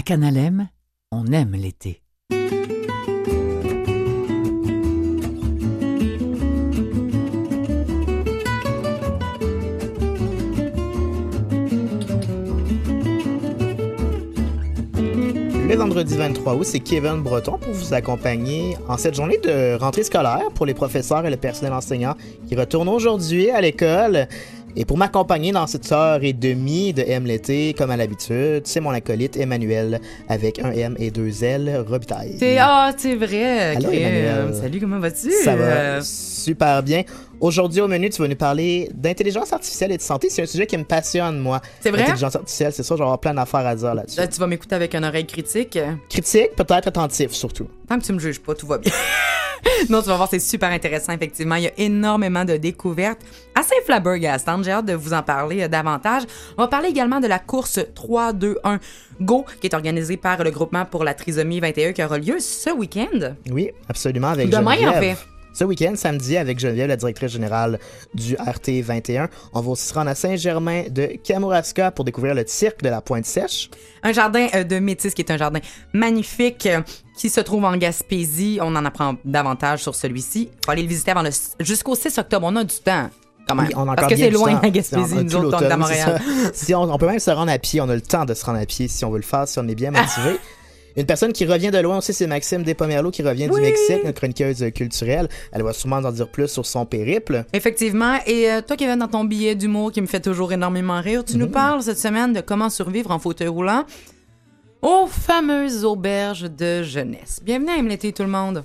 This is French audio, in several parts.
À Canalem, on aime l'été. Le vendredi 23 août, c'est Kevin Breton pour vous accompagner en cette journée de rentrée scolaire pour les professeurs et le personnel enseignant qui retournent aujourd'hui à l'école. Et pour m'accompagner dans cette heure et demie de M l'été, comme à l'habitude, c'est mon acolyte Emmanuel avec un M et deux L, Robitaille. C'est ah, c'est vrai. Allô. Emmanuel. Salut, comment vas-tu? Ça va? Euh, super bien. Aujourd'hui au menu, tu vas nous parler d'intelligence artificielle et de santé. C'est un sujet qui me passionne, moi. C'est vrai? L'intelligence artificielle, c'est ça, je vais avoir plein d'affaires à dire là-dessus. Là, tu vas m'écouter avec une oreille critique. Critique, peut-être attentif surtout. Tant que tu me juges pas, tout va bien. non, tu vas voir, c'est super intéressant, effectivement. Il y a énormément de découvertes assez flabbergastantes. J'ai hâte de vous en parler euh, davantage. On va parler également de la course 3-2-1 Go, qui est organisée par le groupement pour la trisomie 21, qui aura lieu ce week-end. Oui, absolument, avec Demain, Geneviève. en fait. Ce week-end, samedi, avec Geneviève, la directrice générale du RT21, on va aussi se rendre à Saint-Germain de Kamouraska pour découvrir le cirque de la Pointe Sèche. Un jardin euh, de métis qui est un jardin magnifique euh, qui se trouve en Gaspésie. On en apprend davantage sur celui-ci. Faut aller le visiter avant le jusqu'au 6 octobre. On a du temps. Oui, on a Parce que c'est loin, la Gaspésie, nous autres, on est à Montréal. Si on, on peut même se rendre à pied, on a le temps de se rendre à pied si on veut le faire, si on est bien motivé. Une personne qui revient de loin aussi, c'est Maxime Despomerlo qui revient du. Mexique, notre chroniqueuse culturelle. Elle va sûrement en dire plus sur son périple. Effectivement. Et euh, toi, Kevin, dans ton billet d'humour qui me fait toujours énormément rire, tu nous Mhm. parles cette semaine de comment survivre en fauteuil roulant aux fameuses auberges de jeunesse. Bienvenue à l'été, tout le monde.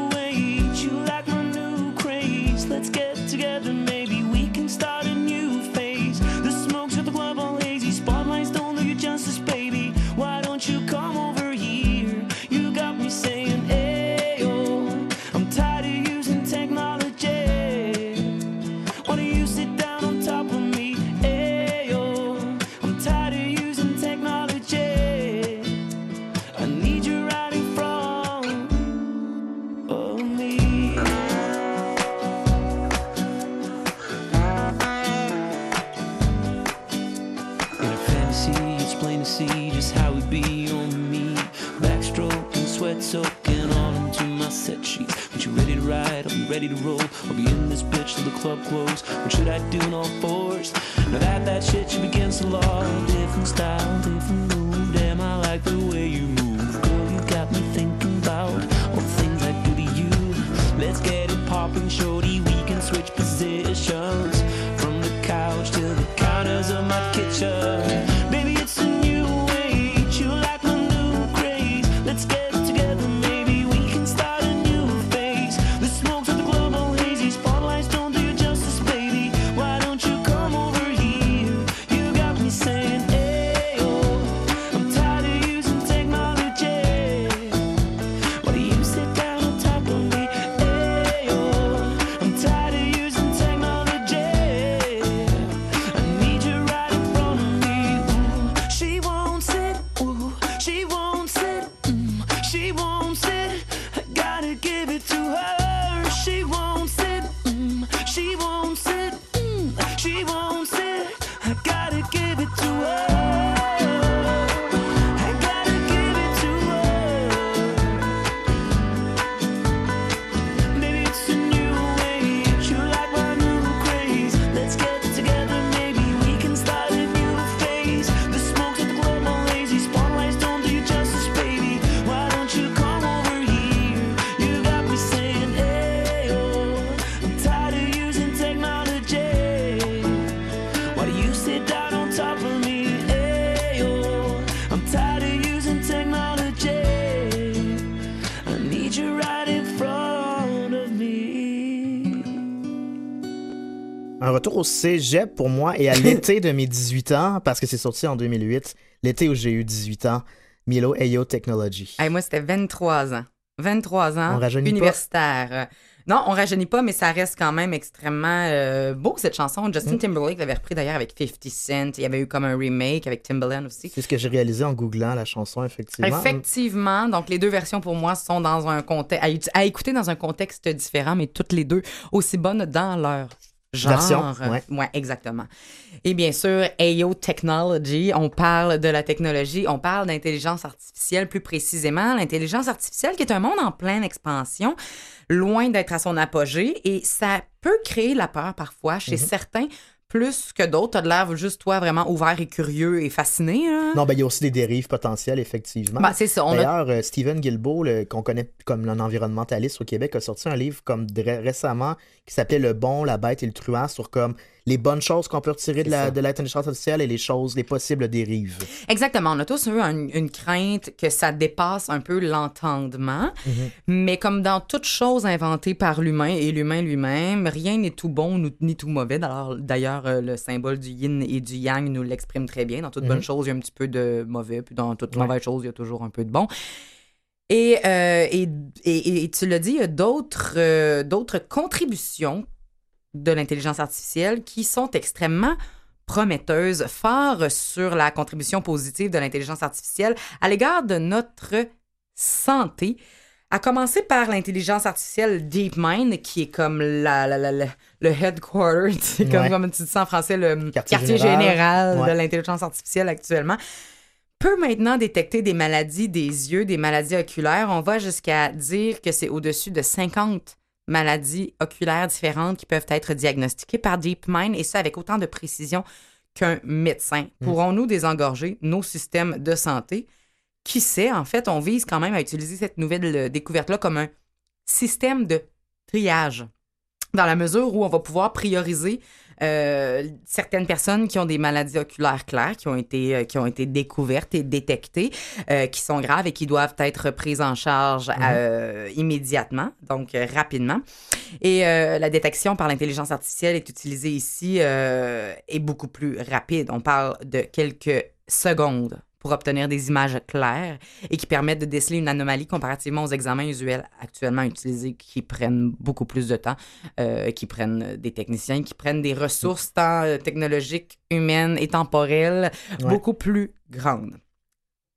ready to roll. I'll be in this bitch till the club close. What should I do in all fours? Now that that shit should begin to law. Different style, different move. Damn, I like the way you move. Girl, you got me thinking about all the things I do to you. Let's get it popping, shorty. Un retour au cégep pour moi et à l'été de mes 18 ans, parce que c'est sorti en 2008, l'été où j'ai eu 18 ans, Milo Ayo Technology. Hey, moi, c'était 23 ans. 23 ans, On pas? universitaire. Euh, Non, on rajeunit pas, mais ça reste quand même extrêmement euh, beau, cette chanson. Mm. Justin Timberlake l'avait repris d'ailleurs avec 50 Cent. Il y avait eu comme un remake avec Timbaland aussi. C'est ce que j'ai réalisé en googlant la chanson, effectivement. Effectivement, donc les deux versions pour moi sont dans un contexte à, à écouter dans un contexte différent, mais toutes les deux aussi bonnes dans leur genre. Version, ouais. exactement. Et bien sûr, AO Technology, on parle de la technologie, on parle d'intelligence artificielle plus précisément, l'intelligence artificielle qui est un monde en pleine expansion, loin d'être à son apogée, et ça peut créer la peur parfois chez Mm-hmm. certains plus que d'autres. T'as de l'air juste toi vraiment ouvert et curieux et fasciné. Non, ben, il y a aussi des dérives potentielles, effectivement. Ben, c'est ça, on a D'ailleurs, euh, Stephen Guilbeault, qu'on connaît comme un environnementaliste au Québec, a sorti un livre comme récemment qui s'appelait Le bon, la bête et le truand sur comme les bonnes choses qu'on peut retirer de la- de l'intelligence artificielle et les choses, les possibles dérives. Exactement. On a tous eu un- une crainte que ça dépasse un peu l'entendement. Mais comme dans toute chose inventée par l'humain et l'humain lui-même, rien n'est tout bon ni tout mauvais. D'ailleurs, euh, le symbole du yin et du yang nous l'exprime très bien. Dans toute bonne chose, il y a un petit peu de mauvais, puis dans toute Ouais. mauvaise chose, il y a toujours un peu de bon. Et, euh, et, et- et tu l'as dit, il y a d'autres euh, d'autres contributions de l'intelligence artificielle qui sont extrêmement prometteuses, fort sur la contribution positive de l'intelligence artificielle à l'égard de notre santé. À commencer par l'intelligence artificielle DeepMind, qui est comme la, la- la- la- le headquarter, c'est comme, Ouais. comme tu dis ça en français, le Quartier quartier, général. général, Ouais. de l'intelligence artificielle actuellement peut maintenant détecter des maladies des yeux, des maladies oculaires. On va jusqu'à dire que c'est au-dessus de 50 maladies oculaires différentes qui peuvent être diagnostiquées par DeepMind, et ça avec autant de précision qu'un médecin. Pourrons-nous désengorger nos systèmes de santé? Qui sait, en fait, on vise quand même à utiliser cette nouvelle euh, découverte-là comme un système de triage, dans la mesure où on va pouvoir prioriser euh, certaines personnes qui ont des maladies oculaires claires, qui ont été, euh, qui ont été découvertes et détectées, euh, qui sont graves et qui doivent être prises en charge euh, immédiatement, donc euh, rapidement. Et euh, la détection par l'intelligence artificielle est utilisée ici euh, est beaucoup plus rapide. On parle de quelques secondes pour obtenir des images claires et qui permettent de déceler une anomalie comparativement aux examens usuels actuellement utilisés qui prennent beaucoup plus de temps, euh, qui prennent des techniciens, qui prennent des ressources tant euh, technologiques, humaines et temporelles Ouais. beaucoup plus grandes.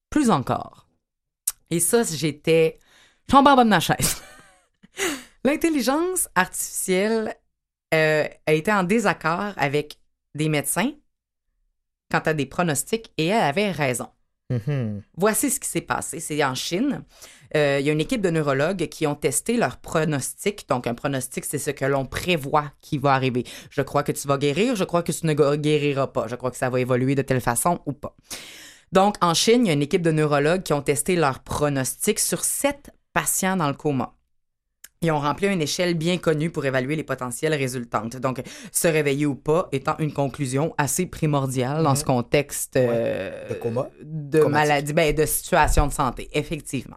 Plus encore. Et ça, j'étais... Je tombe en bas de ma chaise. L'intelligence artificielle euh, a été en désaccord avec des médecins quant à des pronostics et elle avait raison. Mhm. Voici ce qui s'est passé. C'est en Chine. Euh, Il y a une équipe de neurologues qui ont testé leur pronostic. Donc, un pronostic, c'est ce que l'on prévoit qui va arriver. Je crois que tu vas guérir, je crois que tu ne gu- guériras pas. Je crois que ça va évoluer de telle façon ou pas. Donc, en Chine, il y a une équipe de neurologues qui ont testé leur pronostic sur sept patients dans le coma. Ils ont rempli une échelle bien connue pour évaluer les potentielles résultantes. Donc, se réveiller ou pas étant une conclusion assez primordiale dans ce contexte euh, De coma? de Comatique. maladie, ben, de situation de santé, effectivement.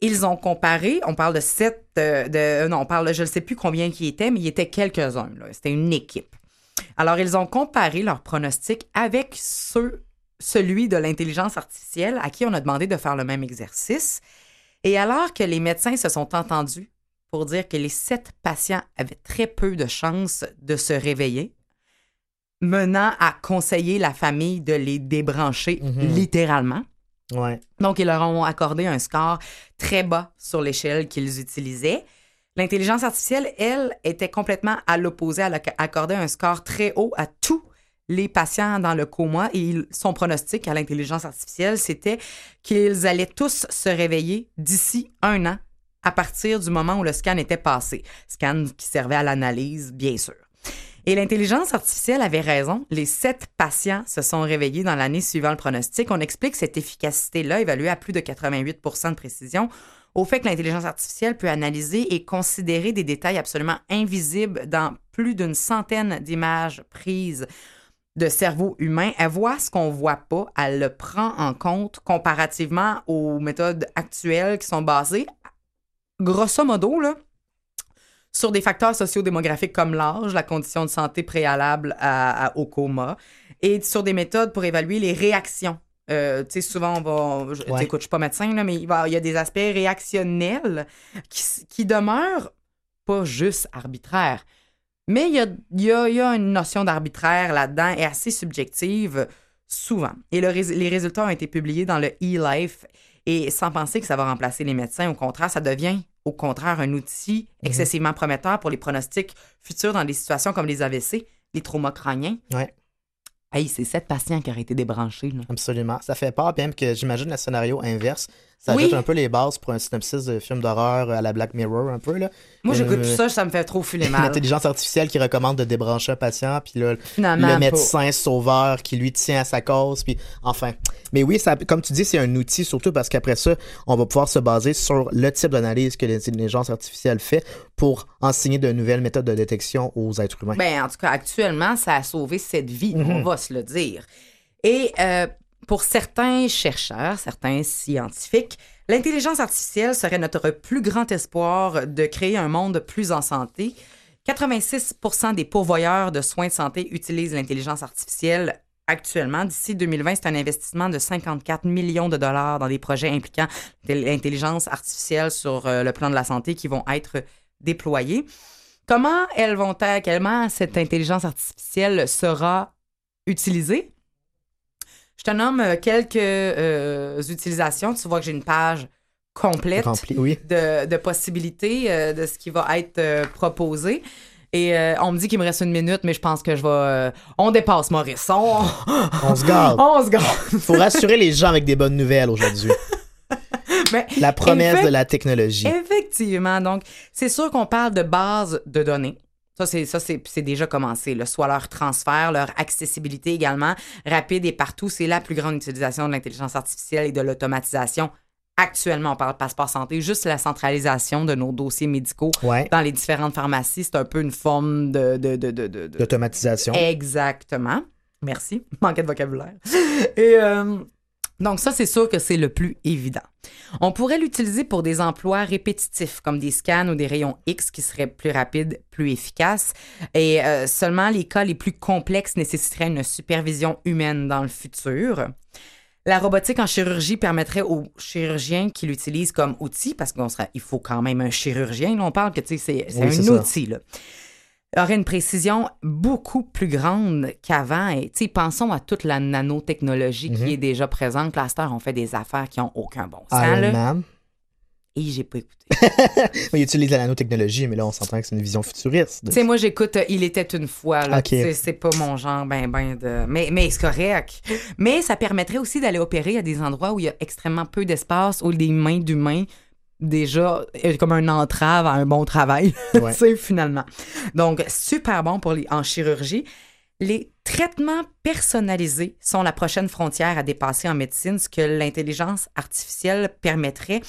Ils ont comparé, on parle de sept, euh, de, euh, non, on parle, de- je ne sais plus combien qui étaient, mais il y était quelques-uns. C'était une équipe. Alors, ils ont comparé leurs pronostics avec ceux, celui de l'intelligence artificielle à qui on a demandé de faire le même exercice. Et alors que les médecins se sont entendus pour dire que les sept patients avaient très peu de chances de se réveiller, menant à conseiller la famille de les débrancher Mhm. littéralement. Ouais. Donc, ils leur ont accordé un score très bas sur l'échelle qu'ils utilisaient. L'intelligence artificielle, elle, était complètement à l'opposé. Elle a accordé un score très haut à tous les patients dans le coma et son pronostic à l'intelligence artificielle, c'était qu'ils allaient tous se réveiller d'ici un an à partir du moment où le scan était passé. Scan qui servait à l'analyse, bien sûr. Et l'intelligence artificielle avait raison. Les sept patients se sont réveillés dans l'année suivant le pronostic. On explique cette efficacité-là, évaluée à plus de 88% de précision, au fait que l'intelligence artificielle peut analyser et considérer des détails absolument invisibles dans plus d'une centaine d'images prises de cerveau humain. Elle voit ce qu'on voit pas. Elle le prend en compte comparativement aux méthodes actuelles qui sont basées, grosso modo, là, sur des facteurs sociodémographiques comme l'âge, la condition de santé préalable à- à- au coma, et sur des méthodes pour évaluer les réactions. Euh, tu sais, souvent, on va. Je, Ouais. écoute, je suis pas médecin, là, mais il, va- il y a des aspects réactionnels qui, qui demeurent pas juste arbitraires. Mais il y a, il y a- il y a une notion d'arbitraire là-dedans et assez subjective, souvent. Et le les résultats ont été publiés dans le e-life et sans penser que ça va remplacer les médecins, au contraire, ça devient au contraire un outil excessivement prometteur pour les pronostics futurs dans des situations comme les AVC, les traumas crâniens. Ouais. Hey, c'est sept patients qui auraient été débranchés. Là. Absolument. Ça fait peur, bien que j'imagine le scénario inverse. Ça Oui. ajoute un peu les bases pour un synopsis de film d'horreur à la Black Mirror, un peu. Là. Moi, j'écoute Euh, tout ça, ça me fait trop filer mal. L'intelligence artificielle qui recommande de débrancher un patient, puis là, Finalement, le pas. médecin sauveur qui lui tient à sa cause, puis enfin. Mais oui, ça, comme tu dis, c'est un outil surtout parce qu'après ça, on va pouvoir se baser sur le type d'analyse que l'intelligence artificielle fait pour enseigner de nouvelles méthodes de détection aux êtres humains. Ben, en tout cas, actuellement, ça a sauvé cette vie, Mhm. on va se le dire. Et euh, pour certains chercheurs, certains scientifiques, l'intelligence artificielle serait notre plus grand espoir de créer un monde plus en santé. 86% des pourvoyeurs de soins de santé utilisent l'intelligence artificielle actuellement. D'ici 2020, c'est un investissement de 54 millions de dollars dans des projets impliquant l'intelligence artificielle sur euh, le plan de la santé qui vont être déployés. Comment elles vont être, comment cette intelligence artificielle sera utilisée? Je te nomme euh, quelques euh, utilisations. Tu vois que j'ai une page complète Rempli, oui. de, de possibilités euh, de ce qui va être euh, proposé. Et on me dit qu'il me reste une minute, mais je pense que je vais. on dépasse Maurice. On, On se garde. on se garde. Faut rassurer les gens avec des bonnes nouvelles aujourd'hui. Mais La promesse Effect- de la technologie. Effectivement. Donc, c'est sûr qu'on parle de base de données. Ça, c'est, ça, c'est, c'est déjà commencé. Là. Soit leur transfert, leur accessibilité également, rapide et partout. C'est la plus grande utilisation de l'intelligence artificielle et de l'automatisation. Actuellement, on parle de passeport santé, juste la centralisation de nos dossiers médicaux Ouais. dans les différentes pharmacies. C'est un peu une forme de. de, de, de, de- de- D'automatisation. Exactement. Merci. Manquait de vocabulaire. Et euh, donc ça, c'est sûr que c'est le plus évident. On pourrait l'utiliser pour des emplois répétitifs, comme des scans ou des rayons X qui seraient plus rapides, plus efficaces. Et euh, seulement les cas les plus complexes nécessiteraient une supervision humaine dans le futur. La robotique en chirurgie permettrait aux chirurgiens qui l'utilisent comme outil, parce qu'on serait, il faut quand même un chirurgien. Là, on parle que c'est Oui, un outil. Là aurait une précision beaucoup plus grande qu'avant. Et pensons à toute la nanotechnologie Mhm. qui est déjà présente. Heure, on fait des affaires qui ont aucun bon sens. Iron là. Man. Et j'ai pas écouté. Il utilise la nanotechnologie, mais là, on s'entend que c'est une vision futuriste. tu sais, moi, j'écoute euh, Il était une fois. Là, Ok. Tu sais, C'est pas mon genre, ben, ben de. Mais, mais c'est correct. Mais ça permettrait aussi d'aller opérer à des endroits où il y a extrêmement peu d'espace, où les mains d'humains, déjà, euh, comme un entrave à un bon travail. Ouais. tu sais, finalement. Donc, super bon pour les, en chirurgie. Les traitements personnalisés sont la prochaine frontière à dépasser en médecine, ce que l'intelligence artificielle permettrait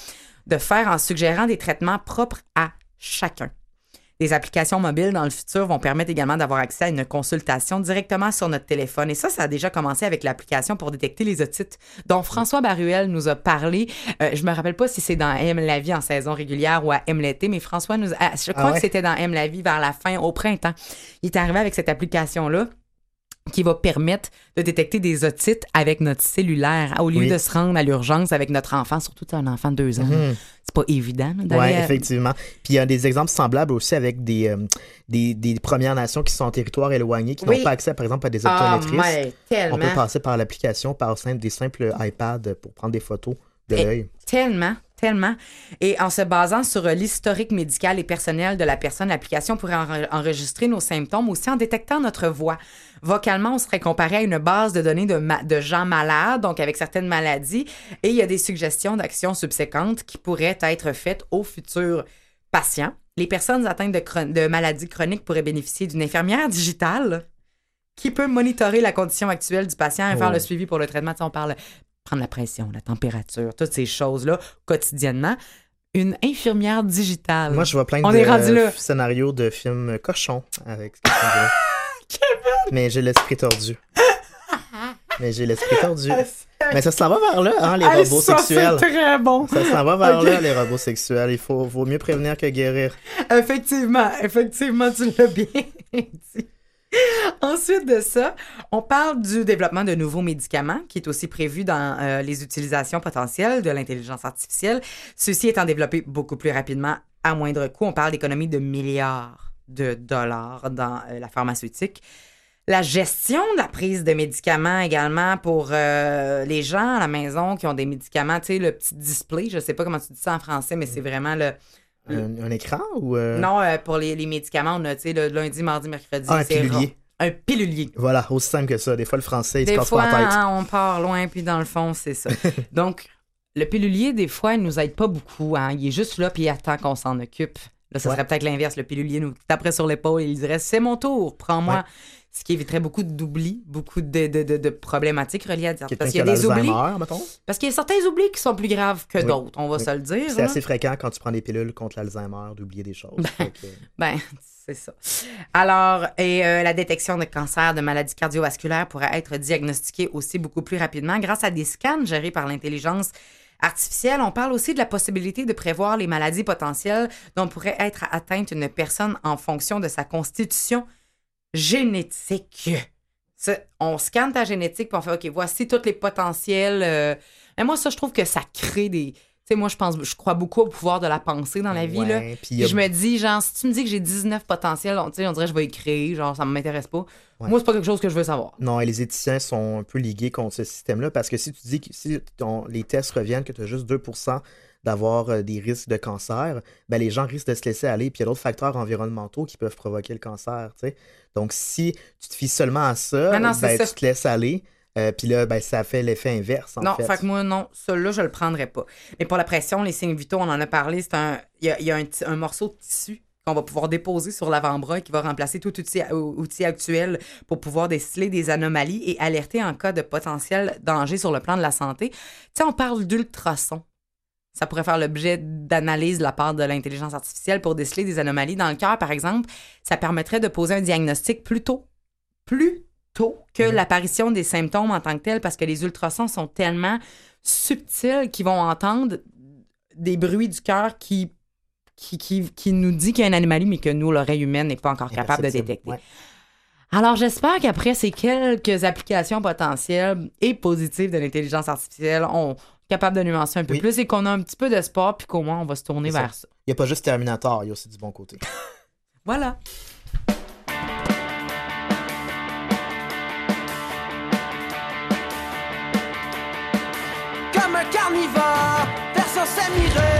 de faire en suggérant des traitements propres à chacun. Les applications mobiles dans le futur vont permettre également d'avoir accès à une consultation directement sur notre téléphone. Et ça, ça a déjà commencé avec l'application pour détecter les otites dont François Baruel nous a parlé. Euh, je me rappelle pas si c'est dans M la vie en saison régulière ou à M l'été, mais François nous a, ah, je crois ouais? que c'était dans M la vie vers la fin, au printemps. Il est arrivé avec cette application-là qui va permettre de détecter des otites avec notre cellulaire au lieu Oui. de se rendre à l'urgence avec notre enfant, surtout un enfant de deux ans. Mhm. C'est pas évident Oui, effectivement. Puis il y a des exemples semblables aussi avec des, euh, des, des Premières Nations qui sont en territoire éloigné, qui Oui. n'ont pas accès, par exemple, à des Ah, optométristes. On peut passer par l'application, par simple, des simples iPads pour prendre des photos de Et- l'œil. Tellement, tellement. Et en se basant sur euh, l'historique médical et personnel de la personne, l'application pourrait enre- enregistrer nos symptômes aussi en détectant notre voix. Vocalement, on serait comparé à une base de données de, ma- de gens malades, donc avec certaines maladies, et il y a des suggestions d'actions subséquentes qui pourraient être faites aux futurs patients. Les personnes atteintes de, maladies chroniques pourraient bénéficier d'une infirmière digitale qui peut monitorer la condition actuelle du patient et faire Oh. le suivi pour le traitement. Tu sais, on parle prendre la pression, la température, toutes ces choses-là quotidiennement. Une infirmière digitale. Moi, je vois plein On de est rendu là. scénarios de films cochons avec ce que. Mais j'ai l'esprit tordu. Mais j'ai l'esprit tordu. Ah, Mais ça s'en va vers là, hein, les Hey, robots ça, sexuels. C'est très bon. Ça s'en va vers là, les robots sexuels. Il faut, vaut mieux prévenir que guérir. Effectivement, effectivement, tu l'as bien dit. Ensuite de ça, on parle du développement de nouveaux médicaments qui est aussi prévu dans euh, les utilisations potentielles de l'intelligence artificielle. Ceci étant développé beaucoup plus rapidement à moindre coût. On parle d'économies de milliards de dollars dans euh, la pharmaceutique. La gestion de la prise de médicaments également pour euh, les gens à la maison qui ont des médicaments, tu sais, le petit display, je sais pas comment tu dis ça en français, mais c'est vraiment le, Un, un écran ou. euh, non, euh, pour les, les médicaments, on a, tu sais, le lundi, mardi, mercredi. Ah, un pilulier. Un pilulier. Voilà, aussi simple que ça. Des fois, le français, il se Des casse fois, pas la tête. hein, on part loin, puis dans le fond, c'est ça. Donc, le pilulier, des fois, il nous aide pas beaucoup. Hein. Il est juste là, puis il attend qu'on s'en occupe. Là, ça Ouais. serait peut-être l'inverse. Le pilulier nous taperait sur l'épaule et il dirait C'est mon tour, prends-moi. Ouais. Ce qui éviterait beaucoup d'oublis, beaucoup de, de, de, de problématiques reliées à dire. Parce qui qu'il y a des oublis. mettons. Parce qu'il y a certains oublis qui sont plus graves que Oui. d'autres, on va Oui. se le dire. C'est hein. assez fréquent quand tu prends des pilules contre l'Alzheimer d'oublier des choses. Fait que- Ben, c'est ça. Alors, et euh, la détection de cancer, de maladies cardiovasculaires pourrait être diagnostiquée aussi beaucoup plus rapidement grâce à des scans gérés par l'intelligence artificielle. On parle aussi de la possibilité de prévoir les maladies potentielles dont pourrait être atteinte une personne en fonction de sa constitution génétique. Ça, on scanne ta génétique puis on fait, OK, voici tous les potentiels. euh, Mais moi, ça, je trouve que ça crée des... Tu sais, moi, je pense, je crois beaucoup au pouvoir de la pensée dans la vie. Ouais, puis il y Puis a- je me dis, genre, si tu me dis que j'ai 19 potentiels, on, on dirait que je vais écrire, genre, ça m'intéresse pas. Ouais. Moi, c'est pas quelque chose que je veux savoir. Non, et les éthiciens sont un peu ligués contre ce système-là parce que si tu dis que si ton- les tests reviennent que tu as juste 2% d'avoir euh, des risques de cancer, ben les gens risquent de se laisser aller. Puis il y a d'autres facteurs environnementaux qui peuvent provoquer le cancer. Donc si tu te fies seulement à ça, non, ben, ça. tu te laisses aller. euh, puis là, ben, ça fait l'effet inverse. En non, fait. fait que moi, non, celui-là, je le prendrais pas. Mais pour la pression, les signes vitaux, on en a parlé, c'est un. Il y a, il y a un, morceau de tissu qu'on va pouvoir déposer sur l'avant-bras et qui va remplacer tout outil, ou- outil actuel pour pouvoir déceler des anomalies et alerter en cas de potentiel danger sur le plan de la santé. Tu sais, on parle d'ultrasons. Ça pourrait faire l'objet d'analyse de la part de l'intelligence artificielle pour déceler des anomalies dans le cœur, par exemple. Ça permettrait de poser un diagnostic plus tôt, plus tôt que l'apparition des symptômes en tant que tels, parce que les ultrasons sont tellement subtils qu'ils vont entendre des bruits du cœur qui, qui, qui, qui nous dit qu'il y a une anomalie, mais que nous, l'oreille humaine, n'est pas encore capable de détecter. Ouais. Alors, j'espère qu'après ces quelques applications potentielles et positives de l'intelligence artificielle, on capable de nuancer un peu Oui. plus et qu'on a un petit peu d'espoir, puis qu'au moins, on va se tourner vers ça. Il n'y a pas juste Terminator, il y a aussi du bon côté. Voilà. Comme un carnivore, version samouraï,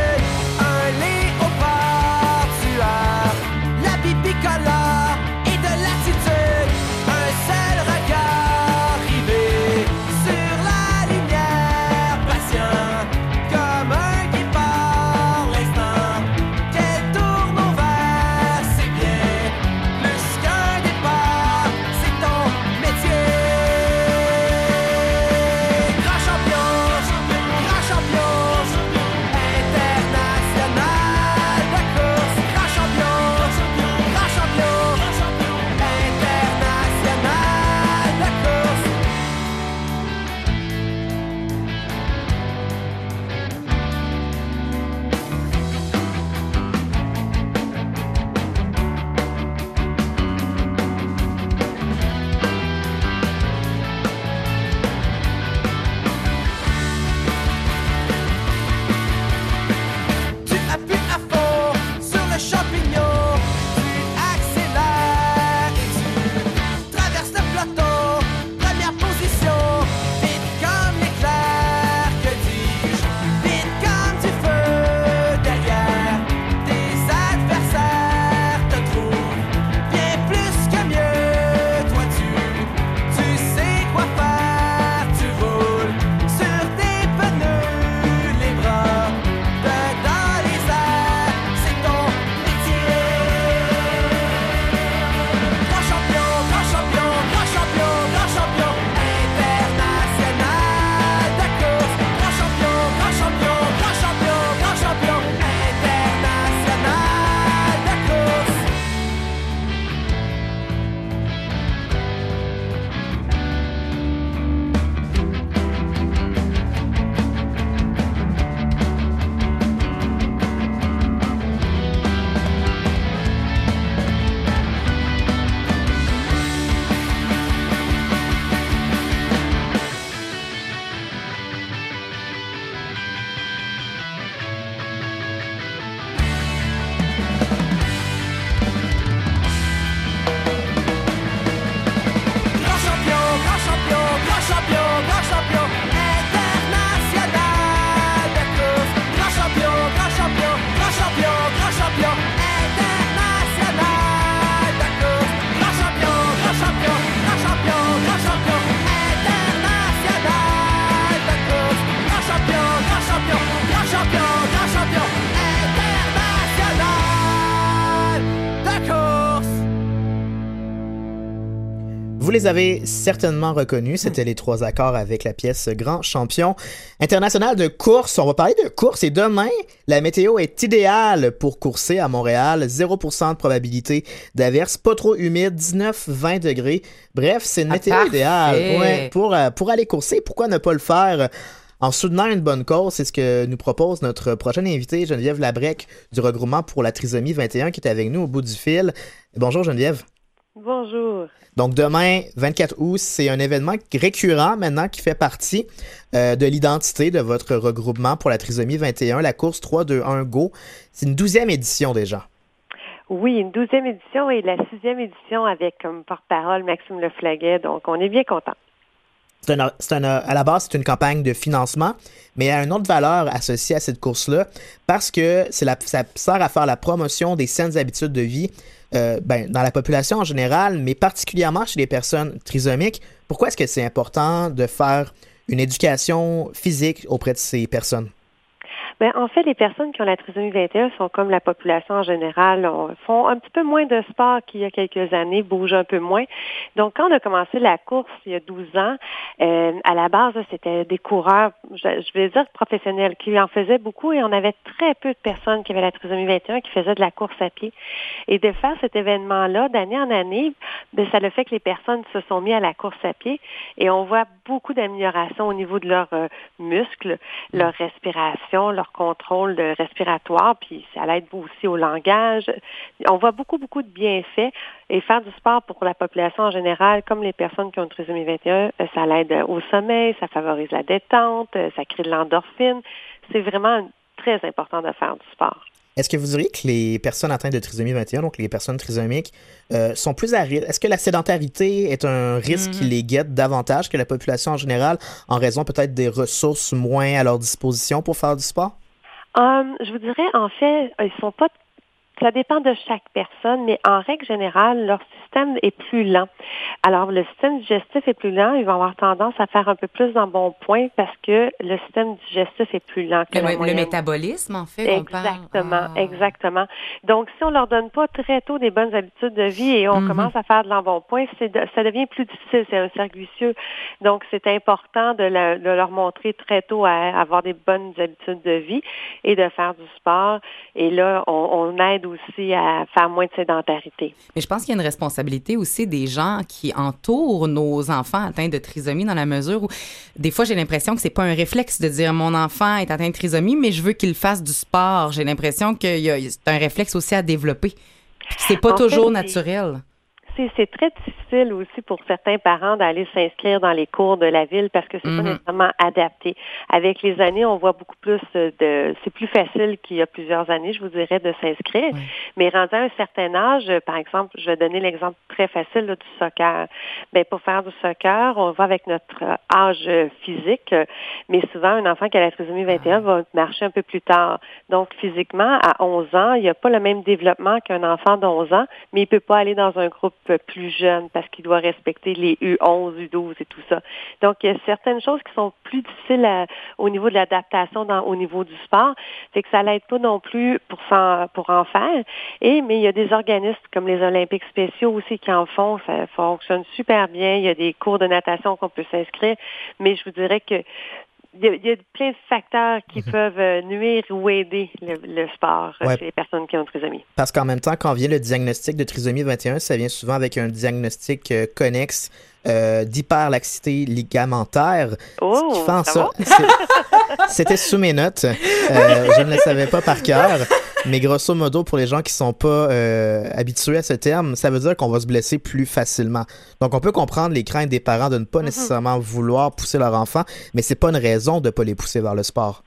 Vous les avez certainement reconnus, c'était les trois accords avec la pièce Grand Champion international de course. On va parler de course et demain, la météo est idéale pour courser à Montréal. 0% de probabilité d'averse, pas trop humide, 19-20 degrés. Bref, c'est une Ah, météo idéale ouais, pour, euh, pour aller courser. Pourquoi ne pas le faire en soutenant une bonne cause? C'est ce que nous propose notre prochaine invitée, Geneviève Labrec, du regroupement pour la trisomie 21, qui est avec nous au bout du fil. Bonjour Geneviève. Bonjour. Donc demain, 24 août, c'est un événement récurrent maintenant qui fait partie euh, de l'identité de votre regroupement pour la trisomie 21, la course 3-2-1 Go. C'est une douzième édition déjà. Oui, une douzième édition et la sixième édition avec comme porte-parole Maxime Leflaguet, donc on est bien content. C'est un- à la base, c'est une campagne de financement, mais il y a une autre valeur associée à cette course-là parce que la, ça sert à faire la promotion des saines habitudes de vie euh, ben, dans la population en général, mais particulièrement chez les personnes trisomiques. Pourquoi est-ce que c'est important de faire une éducation physique auprès de ces personnes? Ben, en fait, les personnes qui ont la trisomie 21 sont comme la population en général, on- font un petit peu moins de sport qu'il y a quelques années, bougent un peu moins. Donc, quand on a commencé la course il y a 12 ans, euh, à la base, c'était des coureurs, je, je vais dire professionnels, qui en faisaient beaucoup et on avait très peu de personnes qui avaient la trisomie 21 qui faisaient de la course à pied. Et de faire cet événement-là d'année en année, ben, ça le fait que les personnes se sont mis à la course à pied et on voit beaucoup d'amélioration au niveau de leurs euh, muscles, leur respiration, leur contrôle respiratoire, puis ça l'aide aussi au langage. On voit beaucoup, beaucoup de bienfaits et faire du sport pour la population en général, comme les personnes qui ont une trisomie 21, euh, ça l'aide au sommeil, ça favorise la détente, euh, ça crée de l'endorphine. C'est vraiment très important de faire du sport. Est-ce que vous diriez que les personnes atteintes de trisomie 21, donc les personnes trisomiques, euh, sont plus à risque? Est-ce que la sédentarité est un risque qui les guette davantage que la population en général, en raison peut-être des ressources moins à leur disposition pour faire du sport? Hum, je vous dirais, en fait, ils sont pas. Ça dépend de chaque personne, mais en règle générale, leur système est plus lent. Alors, le système digestif est plus lent, ils vont avoir tendance à faire un peu plus d'embonpoint parce que le système digestif est plus lent que Le, la le métabolisme, en fait, on parle. Exactement, Ah. exactement. Donc, si on leur donne pas très tôt des bonnes habitudes de vie et on Mhm. commence à faire de l'embonpoint, ça devient plus difficile, c'est un cercle vicieux. Donc, c'est important de, la- de leur montrer très tôt à avoir des bonnes habitudes de vie et de faire du sport. Et là, on, on aide aussi à faire moins de sédentarité. Mais je pense qu'il y a une responsabilité aussi des gens qui entourent nos enfants atteints de trisomie dans la mesure où des fois j'ai l'impression que c'est pas un réflexe de dire mon enfant est atteint de trisomie, mais je veux qu'il fasse du sport. J'ai l'impression que c'est un réflexe aussi à développer. C'est pas En toujours naturel. C'est très difficile aussi pour certains parents d'aller s'inscrire dans les cours de la ville parce que c'est Mhm. pas nécessairement adapté. Avec les années, on voit beaucoup plus de c'est plus facile qu'il y a plusieurs années, je vous dirais, de s'inscrire. Mais rendu à un certain âge, par exemple, je vais donner l'exemple très facile là, du soccer. Ben pour faire du soccer, on va avec notre âge physique, mais souvent un enfant qui a la trisomie 21 va marcher un peu plus tard. Donc physiquement, à 11 ans, il n'y a pas le même développement qu'un enfant d'11 ans, mais il peut pas aller dans un groupe plus jeune parce qu'il doit respecter les U11, U12 et tout ça. Donc il y a certaines choses qui sont plus difficiles au niveau de l'adaptation au niveau du sport, c'est que ça l'aide pas non plus pour s'en- pour en faire. Et mais il y a des organismes comme les Olympiques spéciaux aussi qui en font, ça fonctionne super bien. Il y a des cours de natation qu'on peut s'inscrire, mais je vous dirais que il y, a, il y a plein de facteurs qui peuvent euh, nuire ou aider le, le sport euh, Ouais. chez les personnes qui ont une trisomie. Parce qu'en même temps, quand vient le diagnostic de trisomie 21, ça vient souvent avec un diagnostic euh, connexe euh, d'hyperlaxité ligamentaire. Oh, ce qui fait en sorte- C'était sous mes notes. Euh, je ne le savais pas par cœur. Mais grosso modo, pour les gens qui sont pas euh, habitués à ce terme, ça veut dire qu'on va se blesser plus facilement. Donc, on peut comprendre les craintes des parents de ne pas nécessairement vouloir pousser leur enfant, mais c'est pas une raison de pas les pousser vers le sport.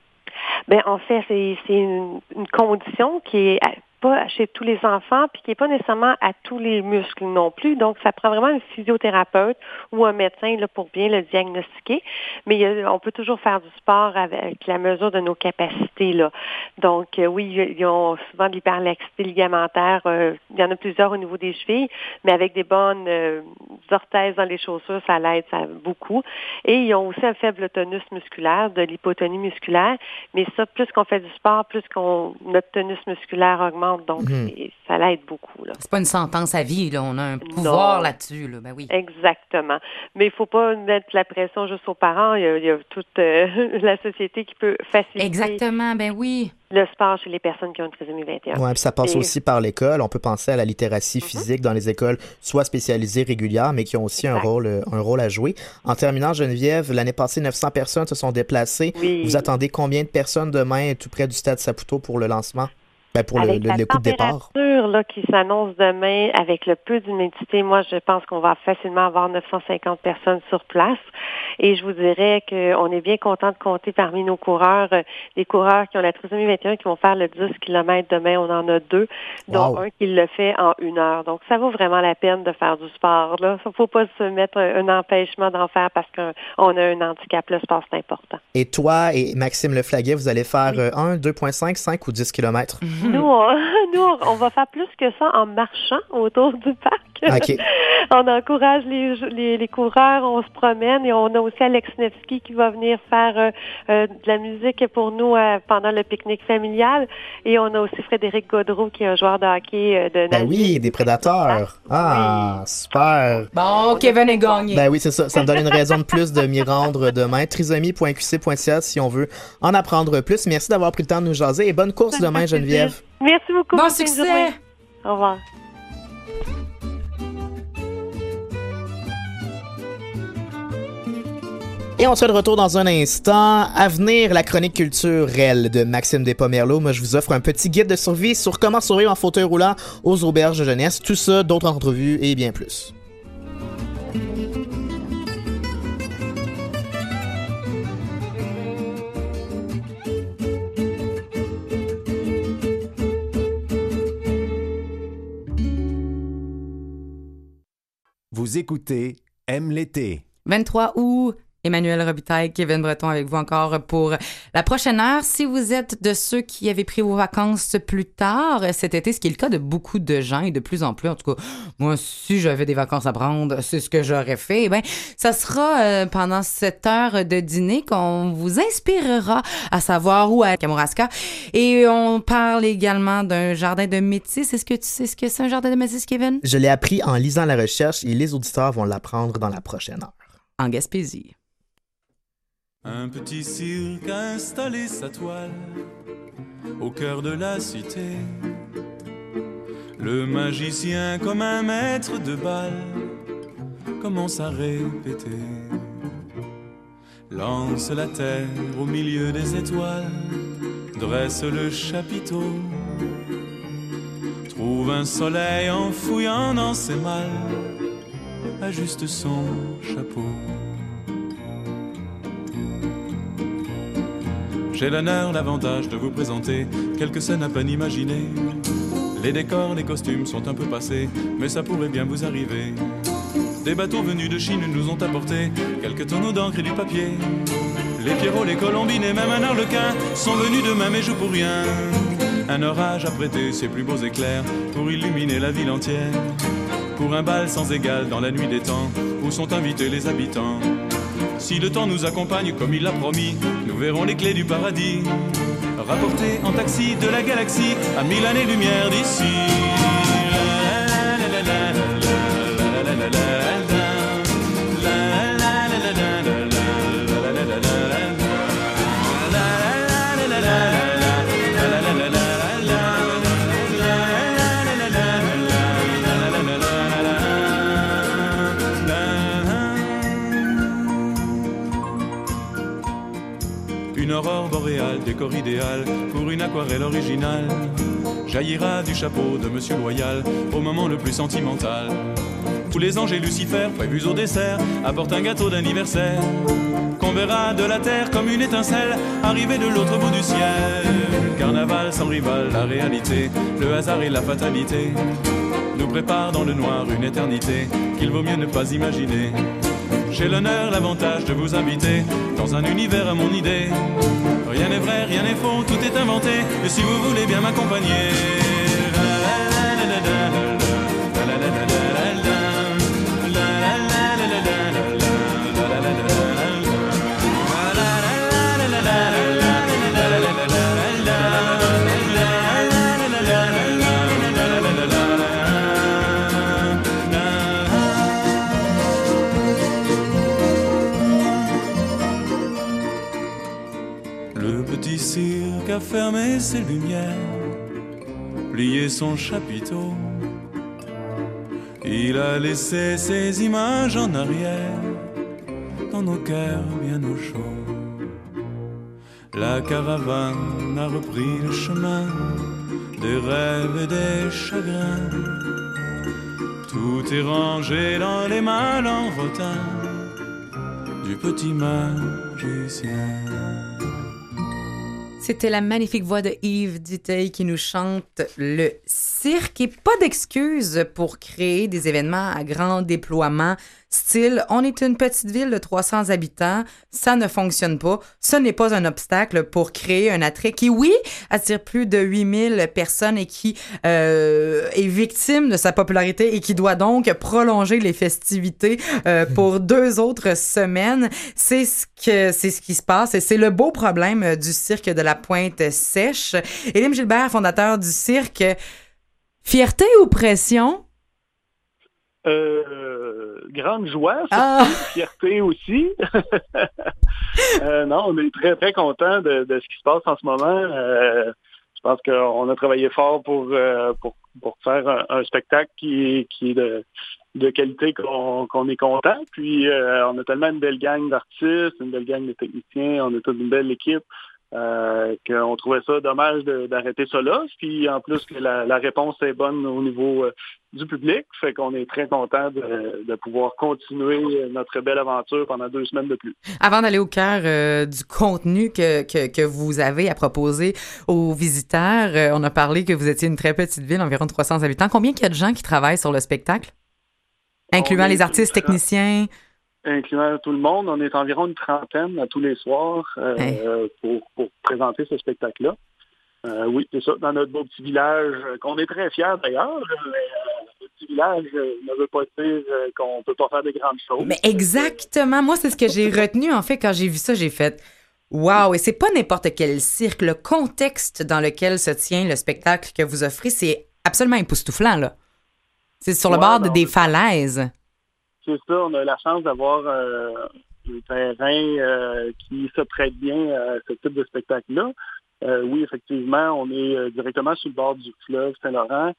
Ben en fait, c'est c'est une, une condition qui est pas chez tous les enfants, puis qui n'est pas nécessairement à tous les muscles non plus. Donc, ça prend vraiment un physiothérapeute ou un médecin là, pour bien le diagnostiquer. Mais on peut toujours faire du sport avec la mesure de nos capacités. Là. Donc, euh, oui, ils ont souvent de l'hyperlaxité ligamentaire. euh, il y en a plusieurs au niveau des chevilles, mais avec des bonnes, euh, orthèses dans les chaussures, ça l'aide ça beaucoup. Et ils ont aussi un faible tonus musculaire, de l'hypotonie musculaire. Mais ça, plus qu'on fait du sport, plus qu'on notre tonus musculaire augmente. Donc, Mhm. c'est- ça l'aide beaucoup. C'est pas une sentence à vie, là. On a un pouvoir là-dessus, là. Ben oui. Exactement. Mais il faut pas mettre la pression juste aux parents. Il y a, il y a toute euh, la société qui peut faciliter Exactement, ben oui. le sport chez les personnes qui ont une trisomie 21. Ouais, puis ça passe Et- aussi par l'école. On peut penser à la littératie physique dans les écoles, soit spécialisées, régulières, mais qui ont aussi un rôle, euh, un rôle à jouer. En terminant, Geneviève, l'année passée, 900 personnes se sont déplacées. Oui. Vous attendez combien de personnes demain tout près du stade Saputo pour le lancement? Ben, pour le, avec le- la le coup de départ. là, qui s'annonce demain, avec le peu d'humidité, moi, je pense qu'on va facilement avoir 950 personnes sur place. Et je vous dirais qu'on est bien content de compter parmi nos coureurs, euh, des coureurs qui ont la trisomie 21 qui vont faire le 10 km demain. On en a deux, dont Wow. un qui le fait en une heure. Donc, ça vaut vraiment la peine de faire du sport. Là, il faut pas se mettre un, un empêchement d'en faire parce qu'on a un handicap. Le sport, c'est important. Et toi et Maxime Leflaguet, vous allez faire euh, 1, 2,5, 5 ou 10 km? Nous, on, nous, on- va faire plus que ça en marchant autour du parc. OK. on encourage les, les, les coureurs, on se promène et on a aussi Alex Nevsky qui va venir faire euh, euh, de la musique pour nous euh, pendant le pique-nique familial. Et on a aussi Frédéric Godreau qui est un joueur de hockey euh, de Ben oui, des prédateurs. Ah, super. Bon, Kevin est gagné. Ben oui, c'est ça. Ça me donne une raison de plus de m'y rendre demain. trisomie.qc.ca si on veut en apprendre plus. Merci d'avoir pris le temps de nous jaser et bonne course demain, Geneviève. Merci beaucoup. Bon succès! Au revoir. Et on se fait de retour dans un instant. À venir, la chronique culturelle de Maxime Despomerleau. Moi, je vous offre un petit guide de survie sur comment survivre en fauteuil roulant aux auberges de jeunesse. Tout ça, d'autres entrevues et bien plus. Vous écoutez Aime l'été. 23 août. Emmanuel Robitaille, Kevin Breton avec vous encore pour la prochaine heure. Si vous êtes de ceux qui avaient pris vos vacances plus tard cet été, ce qui est le cas de beaucoup de gens et de plus en plus, en tout cas, moi, si j'avais des vacances à prendre, c'est ce que j'aurais fait. Eh bien, ça sera euh, pendant cette heure de dîner qu'on vous inspirera à savoir où à Kamouraska. Et on parle également d'un jardin de métis. Est-ce que tu sais ce que c'est un jardin de métis, Kevin? Je l'ai appris en lisant la recherche et les auditeurs vont l'apprendre dans la prochaine heure. En Gaspésie. Un petit cirque a installé sa toile au cœur de la cité. Le magicien, comme un maître de bal, commence à répéter. Lance la terre au milieu des étoiles, dresse le chapiteau. Trouve un soleil en fouillant dans ses malles, ajuste son chapeau. J'ai l'honneur, l'avantage de vous présenter quelques scènes à peine imaginées. Les décors, les costumes sont un peu passés, mais ça pourrait bien vous arriver. Des bateaux venus de Chine nous ont apporté quelques tonneaux d'encre et du papier. Les Pierrots, les Colombines et même un arlequin sont venus de même et jouent pour rien. Un orage a prêté ses plus beaux éclairs pour illuminer la ville entière. Pour un bal sans égal dans la nuit des temps où sont invités les habitants. Si le temps nous accompagne comme il l'a promis, nous verrons les clés du paradis. Rapportées en taxi de la galaxie à mille années-lumière d'ici. Décor idéal pour une aquarelle originale. Jaillira du chapeau de Monsieur Loyal au moment le plus sentimental. Tous les anges et Lucifer, prévus au dessert, apportent un gâteau d'anniversaire. Qu'on verra de la terre comme une étincelle arriver de l'autre bout du ciel. Carnaval sans rival, la réalité, le hasard et la fatalité nous préparent dans le noir une éternité qu'il vaut mieux ne pas imaginer. J'ai l'honneur, l'avantage de vous inviter dans un univers à mon idée. Rien n'est vrai, rien n'est faux, tout est inventé. Et si vous voulez bien m'accompagner. A fermé ses lumières, plié son chapiteau. Il a laissé ses images en arrière, dans nos cœurs bien au chaud. La caravane a repris le chemin des rêves et des chagrins. Tout est rangé dans les malenrotins du petit magicien. C'était la magnifique voix de Yves Duteil qui nous chante le cirque et pas d'excuses pour créer des événements à grand déploiement. Style, on est une petite ville de 300 habitants, ça ne fonctionne pas. Ce n'est pas un obstacle pour créer un attrait qui, oui, attire plus de 8000 personnes et qui euh, est victime de sa popularité et qui doit donc prolonger les festivités euh, pour deux autres semaines. C'est ce que c'est ce qui se passe et c'est le beau problème du cirque de la Pointe Sèche. Élim Gilbert, fondateur du cirque, fierté ou pression? Euh, grande joie, Ah! fierté aussi. Euh, non, on est très, très content de, de ce qui se passe en ce moment. Euh, je pense qu'on a travaillé fort pour, euh, pour, pour faire un, un spectacle qui, qui est de, de qualité qu'on est content. Puis on a tellement une belle gang d'artistes, une belle gang de techniciens, on a toute une belle équipe. Euh, qu'on trouvait ça dommage d'arrêter ça là. Puis en plus que la, la réponse est bonne au niveau euh, du public, fait qu'on est très content de, de pouvoir continuer notre belle aventure pendant deux semaines de plus. Avant d'aller au cœur euh, du contenu que, que, que vous avez à proposer aux visiteurs, on a parlé que vous étiez une très petite ville, environ 300 habitants. Combien il y a de gens qui travaillent sur le spectacle? Incluant les artistes, techniciens? Incluant tout le monde, on est environ une trentaine à tous les soirs euh, Hey. pour, pour présenter ce spectacle-là. Euh, oui, c'est ça, dans notre beau petit village, euh, qu'on est très fiers d'ailleurs, mais euh, le petit village ne veut pas dire qu'on peut pas faire de grandes choses. Mais exactement, moi, c'est ce que j'ai retenu, en fait, quand j'ai vu ça, j'ai fait Wow! Et c'est pas n'importe quel cirque. Le contexte dans lequel se tient le spectacle que vous offrez, c'est absolument époustouflant, là. C'est sur le bord non, des falaises. C'est ça, on a la chance d'avoir euh, un terrain euh, qui se prête bien à ce type de spectacle-là. Euh, oui, effectivement, on est euh, directement sur le bord du fleuve Saint-Laurent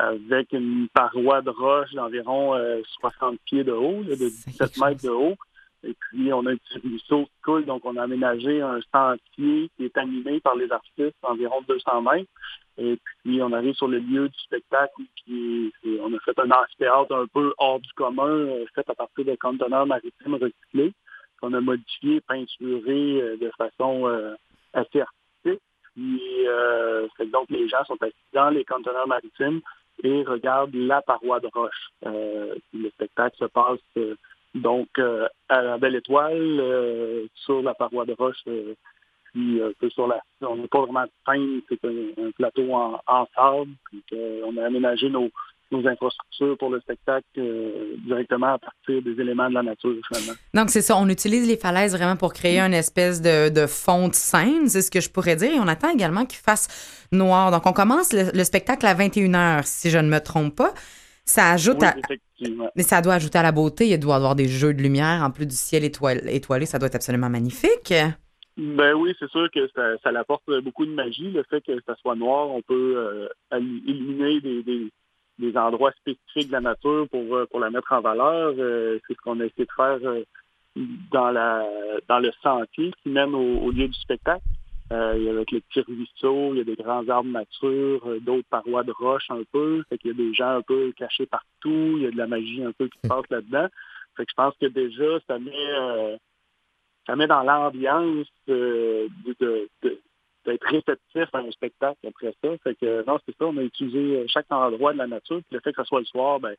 avec une paroi de roche d'environ euh, 60 pieds de haut, là, de C'est 17 quelque mètres de haut. Et puis, on a un petit ruisseau qui coule, donc on a aménagé un sentier qui est animé par les artistes, environ 200 mètres. Et puis, on arrive sur le lieu du spectacle qui on a fait un amphithéâtre un peu hors du commun, euh, fait à partir de conteneurs maritimes recyclés, qu'on a modifié, peinturé euh, de façon euh, assez artistique. Puis, euh, donc, les gens sont assis dans les conteneurs maritimes et regardent la paroi de roche. Euh, le spectacle se passe euh, donc euh, à la Belle Étoile, euh, sur la paroi de roche, euh, puis un peu sur la... On n'a pas vraiment de c'est un, plateau en, sable. Puis on a aménagé nos, infrastructures pour le spectacle directement à partir des éléments de la nature, finalement. Donc, c'est ça. On utilise les falaises vraiment pour créer une espèce de, de fond de scène, c'est ce que je pourrais dire. Et on attend également qu'il fasse noir. Donc, on commence le, le spectacle à 21h, si je ne me trompe pas. Ça ajoute Oui, à. Mais ça doit ajouter à la beauté. Il doit y avoir des jeux de lumière en plus du ciel étoilé. Ça doit être absolument magnifique. Ben oui, c'est sûr que ça, ça apporte beaucoup de magie, le fait que ça soit noir. On peut euh, illuminer des, des, des endroits spécifiques de la nature pour, euh, pour la mettre en valeur. Euh, c'est ce qu'on a essayé de faire euh, dans, la, dans le sentier qui mène au, au lieu du spectacle. Euh, il y a avec les petits ruisseaux, il y a des grands arbres matures, euh, d'autres parois de roche un peu. Fait qu'il y a des gens un peu cachés partout. Il y a de la magie un peu qui se passe là-dedans. Fait que je pense que déjà, ça met... euh, ça met dans l'ambiance euh, de- de- d'être réceptif à un spectacle après ça. Fait que non, c'est ça, on a utilisé chaque endroit de la nature, puis le fait que ce soit le soir, ben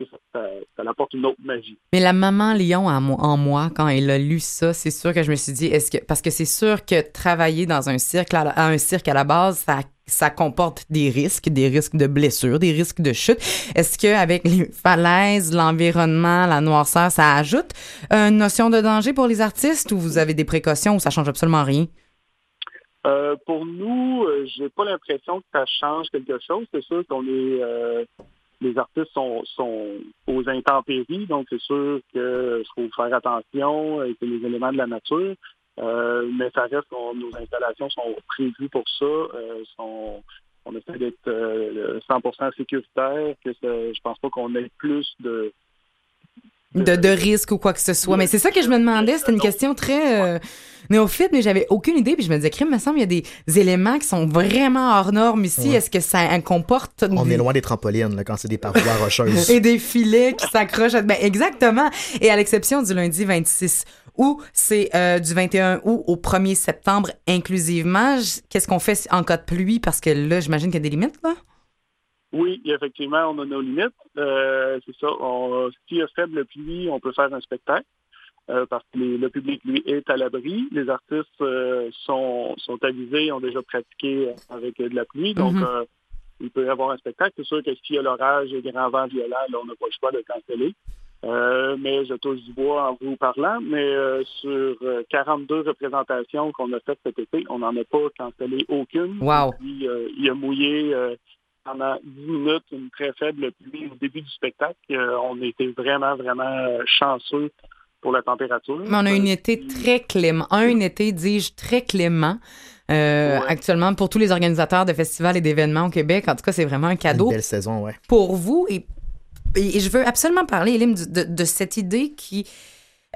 ça, ça, apporte une autre magie. Mais la maman lion en, mo- en moi, quand elle a lu ça, c'est sûr que je me suis dit, est-ce que parce que c'est sûr que travailler dans un cirque, à, un cirque à la base, ça ça comporte des risques, des risques de blessures, des risques de chute. Est-ce que avec les falaises, l'environnement, la noirceur, ça ajoute une notion de danger pour les artistes ou vous avez des précautions ou ça change absolument rien? Euh, pour nous, euh, j'ai pas l'impression que ça change quelque chose. C'est sûr qu'on est euh, les artistes sont, sont aux intempéries, donc c'est sûr que faut faire attention, euh, c'est les éléments de la nature. Euh, mais ça reste qu'on nos installations sont prévues pour ça. Euh, sont, on essaie d'être euh, 100% sécuritaire. Que je pense pas qu'on ait plus de de, de risque ou quoi que ce soit. Mais c'est ça que je me demandais. C'était une question très euh, néophyte, mais j'avais aucune idée. Puis je me disais, crime, me semble, il y a des éléments qui sont vraiment hors normes ici. Ouais. Est-ce que ça comporte On des- est loin des trampolines là, quand c'est des parois rocheuses. et des filets qui s'accrochent. à- Ben, exactement. Et à l'exception du lundi 26 août, c'est euh, du 21 août au 1er septembre inclusivement. Qu'est-ce qu'on fait en cas de pluie? Parce que là, j'imagine qu'il y a des limites, là. Oui, effectivement, on a nos limites. Euh, c'est ça. On, s'il y a faible pluie, on peut faire un spectacle. euh, parce que les- le public, lui, est à l'abri. Les artistes euh, sont, sont avisés, ont déjà pratiqué avec de la pluie. Donc, Mhm. euh, il peut y avoir un spectacle. C'est sûr que s'il y a l'orage et grand vent violent, là, on n'a pas le choix de canceller. Mais je touche du bois en vous parlant. Mais sur euh, 42 représentations qu'on a faites cet été, on n'en a pas cancellé aucune. Wow. Puis, il a mouillé pendant 10 minutes, une très faible pluie au début du spectacle. Euh, on était vraiment, vraiment euh, chanceux pour la température. Mais on a un Euh, été très clément. Un été, dis-je, très clément. euh, Ouais. Actuellement, pour tous les organisateurs de festivals et d'événements au Québec, en tout cas, c'est vraiment un cadeau Une belle saison, ouais. pour vous. Et, et je veux absolument parler, Elim, de, de cette idée qui,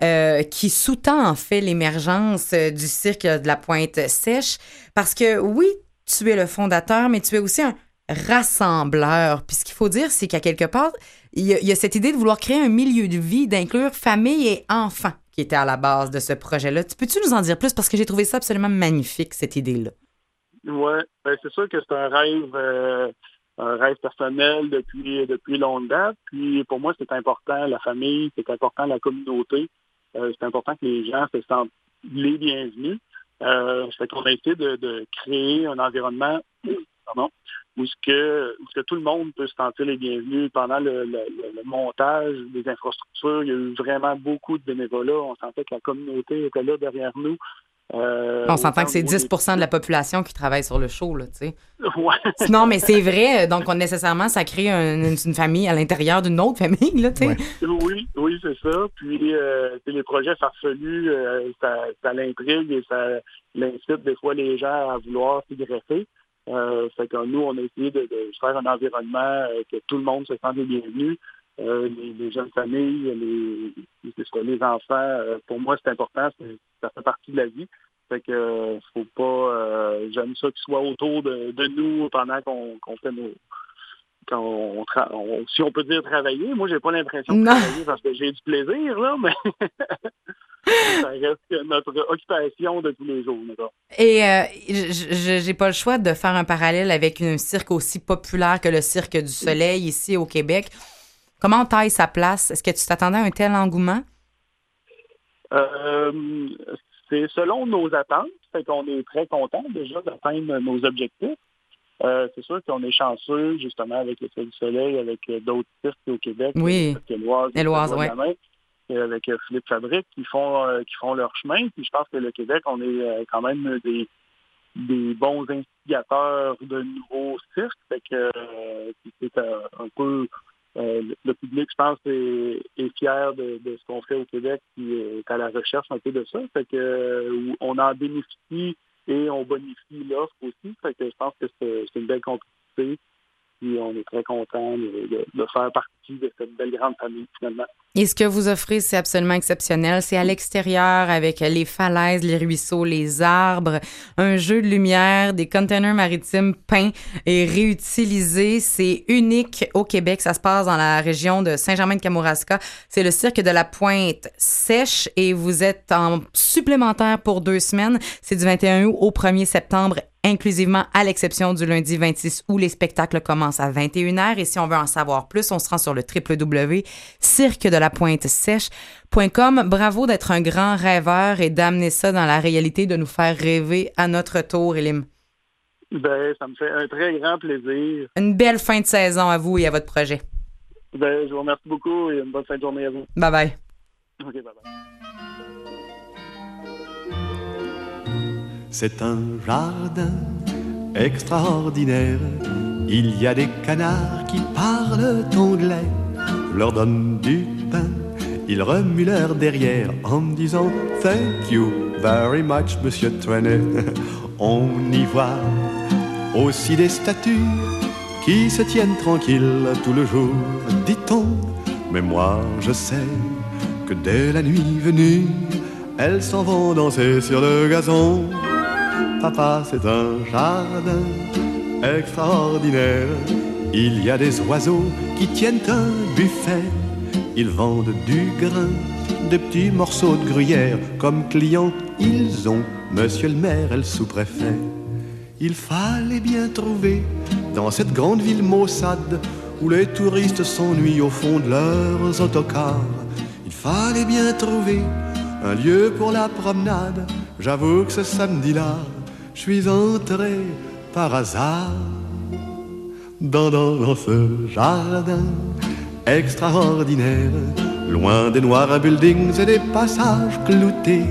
euh, qui sous-tend en fait l'émergence du cirque de la Pointe Sèche. Parce que oui, tu es le fondateur, mais tu es aussi un rassembleur. Puis ce qu'il faut dire, c'est qu'à quelque part, il y, a, cette idée de vouloir créer un milieu de vie, d'inclure famille et enfants qui était à la base de ce projet-là. Tu Peux-tu nous en dire plus? Parce que j'ai trouvé ça absolument magnifique, cette idée-là. Ouais, ben, c'est sûr que c'est un rêve, euh, un rêve personnel depuis depuis. Puis pour moi, c'est important la famille, c'est important la communauté. Euh, c'est important que les gens se sentent les bienvenus. Euh, qu'on a essayé de, de créer un environnement pardon, où ce que où ce que tout le monde peut se sentir les bienvenus pendant le, le- le- le montage des infrastructures. Il y a eu vraiment beaucoup de bénévolat. On sentait que la communauté était là derrière nous. Euh, On s'entend que c'est autant au 10% de la population qui travaille sur le show, là, tu sais. Ouais. Non, mais c'est vrai. Donc, on, nécessairement, ça crée un- une, une famille à l'intérieur d'une autre famille, là, tu sais. Ouais. Oui, oui, c'est ça. Puis euh, les projets farfelus, euh, ça, ça l'intrigue et ça l'incite des fois les gens à vouloir s'y greffer. Euh, fait que nous, on a essayé de, de faire un environnement euh, que tout le monde se sente les bienvenus. Euh, les, les jeunes familles, les, les enfants, euh, pour moi, c'est important, ça fait partie de la vie. Fait que euh, faut pas j'aime ça qu'ils soient autour de, de nous pendant qu'on fait nos quand on, si on peut dire travailler, moi j'ai pas l'impression de travailler parce que j'ai du plaisir, là, mais ça reste notre occupation de tous les jours. Et euh, j'ai pas le choix de faire un parallèle avec un cirque aussi populaire que le Cirque du Soleil ici au Québec. Comment on taille sa place? Est-ce que tu t'attendais à un tel engouement? Euh, c'est selon nos attentes, fait qu'on est très content déjà d'atteindre nos objectifs. Euh, c'est sûr qu'on est chanceux, justement, avec le Cirque du Soleil, avec euh, d'autres cirques au Québec. Oui. Éloise, et avec euh, Philippe Fabrique, qui font euh, qui font leur chemin. Puis je pense que le Québec, on est quand même des, des bons instigateurs de nouveaux cirques. Fait que euh, c'est un peu euh, le- public, je pense, est, est fier de, de ce qu'on fait au Québec, euh, est à la recherche un peu de ça. Fait que euh, on en bénéficie et on bonifie l'offre aussi. Fait que je pense que c'est une belle compétition. Puis on est très content de, de- de faire partie de cette belle grande famille finalement. Et ce que vous offrez, c'est absolument exceptionnel. C'est à l'extérieur avec les falaises, les ruisseaux, les arbres, un jeu de lumière, des containers maritimes peints et réutilisés. C'est unique au Québec. Ça se passe dans la région de Saint-Germain-de-Kamouraska. C'est le cirque de la Pointe Sèche et vous êtes en supplémentaire pour deux semaines. C'est du 21 août au 1er septembre inclusivement à l'exception du lundi 26 où les spectacles commencent à 21h. Et si on veut en savoir plus, on se rend sur le www.cirque-de-la-pointe-sèche.com. Bravo d'être un grand rêveur et d'amener ça dans la réalité, de nous faire rêver à notre tour, Elim. Ben, ça me fait un très grand plaisir. Une belle fin de saison à vous et à votre projet. Ben, je vous remercie beaucoup et une bonne fin de journée à vous. Bye bye. OK, bye bye. C'est un jardin extraordinaire. Il y a des canards qui parlent anglais. Leur donne du pain. Ils remuent leur derrière en disant thank you. very much, Monsieur Twenet. On y voit aussi des statues qui se tiennent tranquilles tout le jour, dit-on. Mais moi, je sais que dès la nuit venue, elles s'en vont danser sur le gazon. Papa, c'est un jardin extraordinaire. Il y a des oiseaux qui tiennent un buffet. Ils vendent du grain, des petits morceaux de gruyère. Comme clients, ils ont Monsieur le maire et le sous-préfet. Il fallait bien trouver dans cette grande ville maussade où les touristes s'ennuient au fond de leurs autocars. Il fallait bien trouver un lieu pour la promenade. J'avoue que ce samedi-là, je suis entré par hasard dans, dans, ce jardin extraordinaire, loin des noirs buildings et des passages cloutés.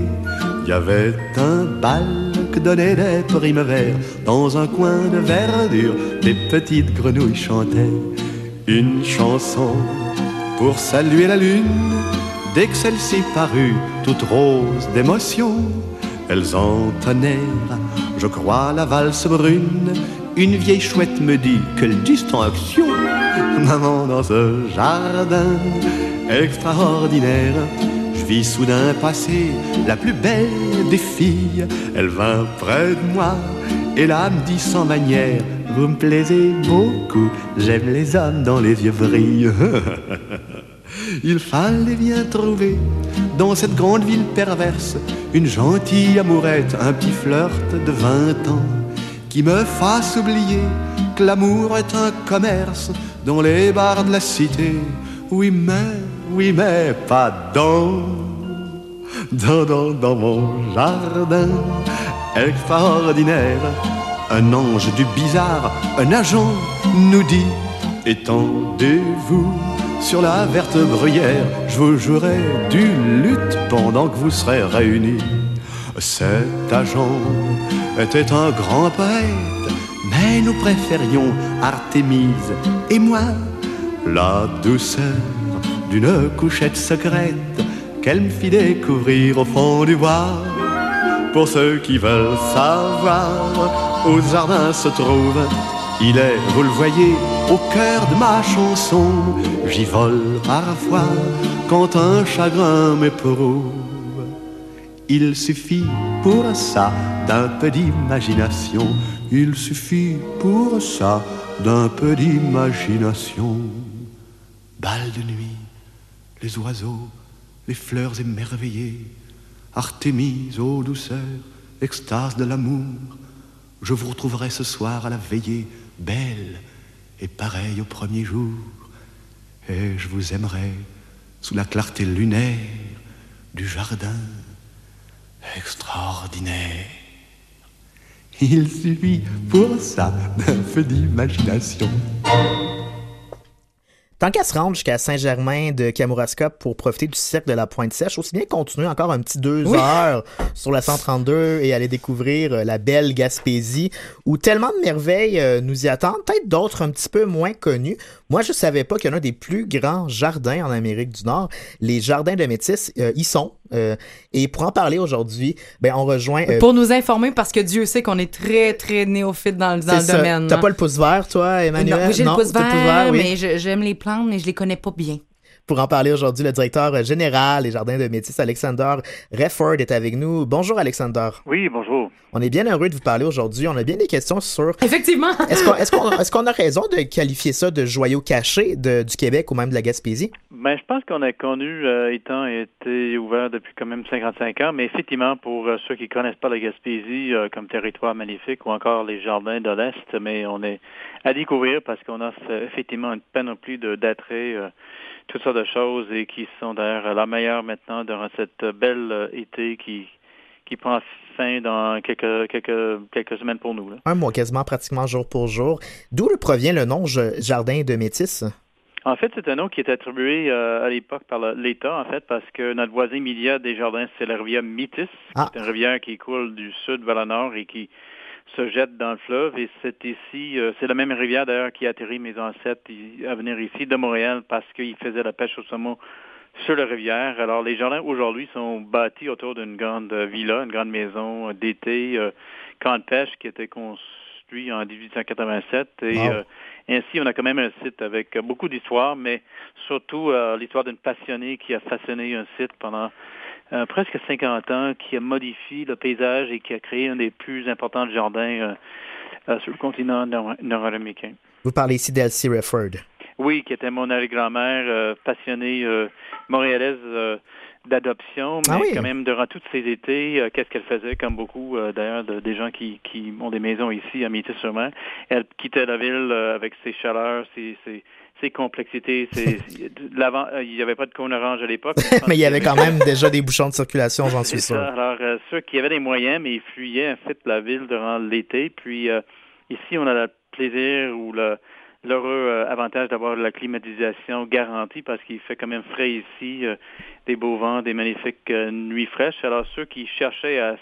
Il y avait un bal que donnait des primes dans un coin de verdure. Des petites grenouilles chantaient une chanson pour saluer la lune. Dès que celle-ci parut, toute rose d'émotion, elles entonnèrent, je crois, la valse brune. Une vieille chouette me dit quelle distinction, maman dans ce jardin extraordinaire. Je vis soudain passer la plus belle des filles. Elle vint près de moi et là me dit sans manière Vous me plaisez beaucoup, j'aime les hommes dont les yeux brillent. Il fallait bien trouver dans cette grande ville perverse une gentille amourette, un petit flirt de vingt ans qui me fasse oublier que l'amour est un commerce dans les bars de la cité. Oui, mais, oui, mais pas dans, dans, dans, dans mon jardin extraordinaire. Un ange du bizarre, un agent nous dit Étendez-vous sur la verte bruyère, je vous jouerai du lutte pendant que vous serez réunis. Cet agent était un grand poète, mais nous préférions Artémise et moi la douceur d'une couchette secrète qu'elle me fit découvrir au fond du bois. Pour ceux qui veulent savoir où jardin se trouve, il est, vous le voyez, au cœur de ma chanson. J'y vole parfois quand un chagrin m'éprouve. Il suffit pour ça d'un peu d'imagination. Il suffit pour ça d'un peu d'imagination. Bal de nuit, les oiseaux, les fleurs émerveillées, Artémise, ô douceur, extase de l'amour. Je vous retrouverai ce soir à la veillée, belle et pareille au premier jour. Et je vous aimerai sous la clarté lunaire du jardin extraordinaire. Il suffit pour ça d'un peu d'imagination. Tant qu'à se rendre jusqu'à Saint-Germain de Kamouraska pour profiter du cercle de la Pointe Sèche, aussi bien continuer encore un petit deux Oui. heures sur la 132 et aller découvrir euh, la belle Gaspésie, où tellement de merveilles euh, nous y attendent, peut-être d'autres un petit peu moins connus. Moi, je savais pas qu'il y en a des plus grands jardins en Amérique du Nord. Les jardins de Métis euh, y sont. Euh, et pour en parler aujourd'hui, ben, on rejoint... euh, Pour nous informer, parce que Dieu sait qu'on est très, très néophyte dans, le- dans c'est le ça. domaine. T'as hein. pas le pouce vert, toi, Emmanuel? Non, j'ai le pouce vert, oui. mais j'aime les plantes, mais je les connais pas bien. Pour en parler aujourd'hui, le directeur général des Jardins de Métis, Alexander Refford, est avec nous. Bonjour, Alexander. Oui, bonjour. On est bien heureux de vous parler aujourd'hui. On a bien des questions sur. Effectivement. Est-ce qu'on est-ce qu'on- est-ce qu'on a raison de qualifier ça de joyau caché de- du Québec ou même de la Gaspésie? Ben, je pense qu'on a connu, euh, étant été ouvert depuis quand même 55 ans, mais effectivement, pour euh, ceux qui connaissent pas la Gaspésie euh, comme territoire magnifique ou encore les jardins de l'Est, mais on est à découvrir parce qu'on a effectivement une panoplie euh, toutes sortes de choses et qui sont d'ailleurs la meilleure maintenant durant cette belle été qui, qui prend fin dans quelques, quelques, quelques semaines pour nous. Là. Un mois, quasiment pratiquement jour pour jour. D'où le provient le nom Jardin de Métis? En fait, c'est un nom qui est attribué euh, à l'époque par l'État, en fait, parce que notre voisin immédiat des jardins, c'est la rivière Métis, Ah. qui est une rivière qui coule du sud vers le nord et qui se jette dans le fleuve. Et c'est ici, euh, c'est la même rivière d'ailleurs qui a atterri mes ancêtres à venir ici de Montréal parce qu'ils faisaient la pêche au saumon sur la rivière. Alors les jardins aujourd'hui sont bâtis autour d'une grande euh, villa, une grande maison euh, d'été, euh, camp de pêche qui a été construit en 1887. Et Wow. euh, ainsi, on a quand même un site avec beaucoup d'histoires, mais surtout euh, l'histoire d'une passionnée qui a façonné un site pendant euh, presque 50 ans, qui a modifié le paysage et qui a créé un des plus importants jardins euh, euh, sur le continent nord- nord-américain. Vous parlez ici d'Elsie Refford. Oui, qui était mon arrière-grand-mère, passionnée montréalaise d'adoption, mais Ah oui. quand même durant tous ces étés, euh, qu'est-ce qu'elle faisait, comme beaucoup euh, d'ailleurs de- des gens qui, qui ont des maisons ici à Métis-sur-Mer, elle quittait la ville euh, avec ses chaleurs, ses, ses, ses complexités, ses, l'avant- il n'y avait pas de cône orange à l'époque. Mais il y avait quand même déjà des bouchons de circulation, j'en suis sûr. ça. Alors, ceux qui avaient des moyens, mais ils fuyaient en fait la ville durant l'été. Puis euh, ici, on a le plaisir ou le l'heureux euh, avantage d'avoir la climatisation garantie parce qu'il fait quand même frais ici, euh, des beaux vents, des magnifiques euh, nuits fraîches. Alors, ceux qui cherchaient à,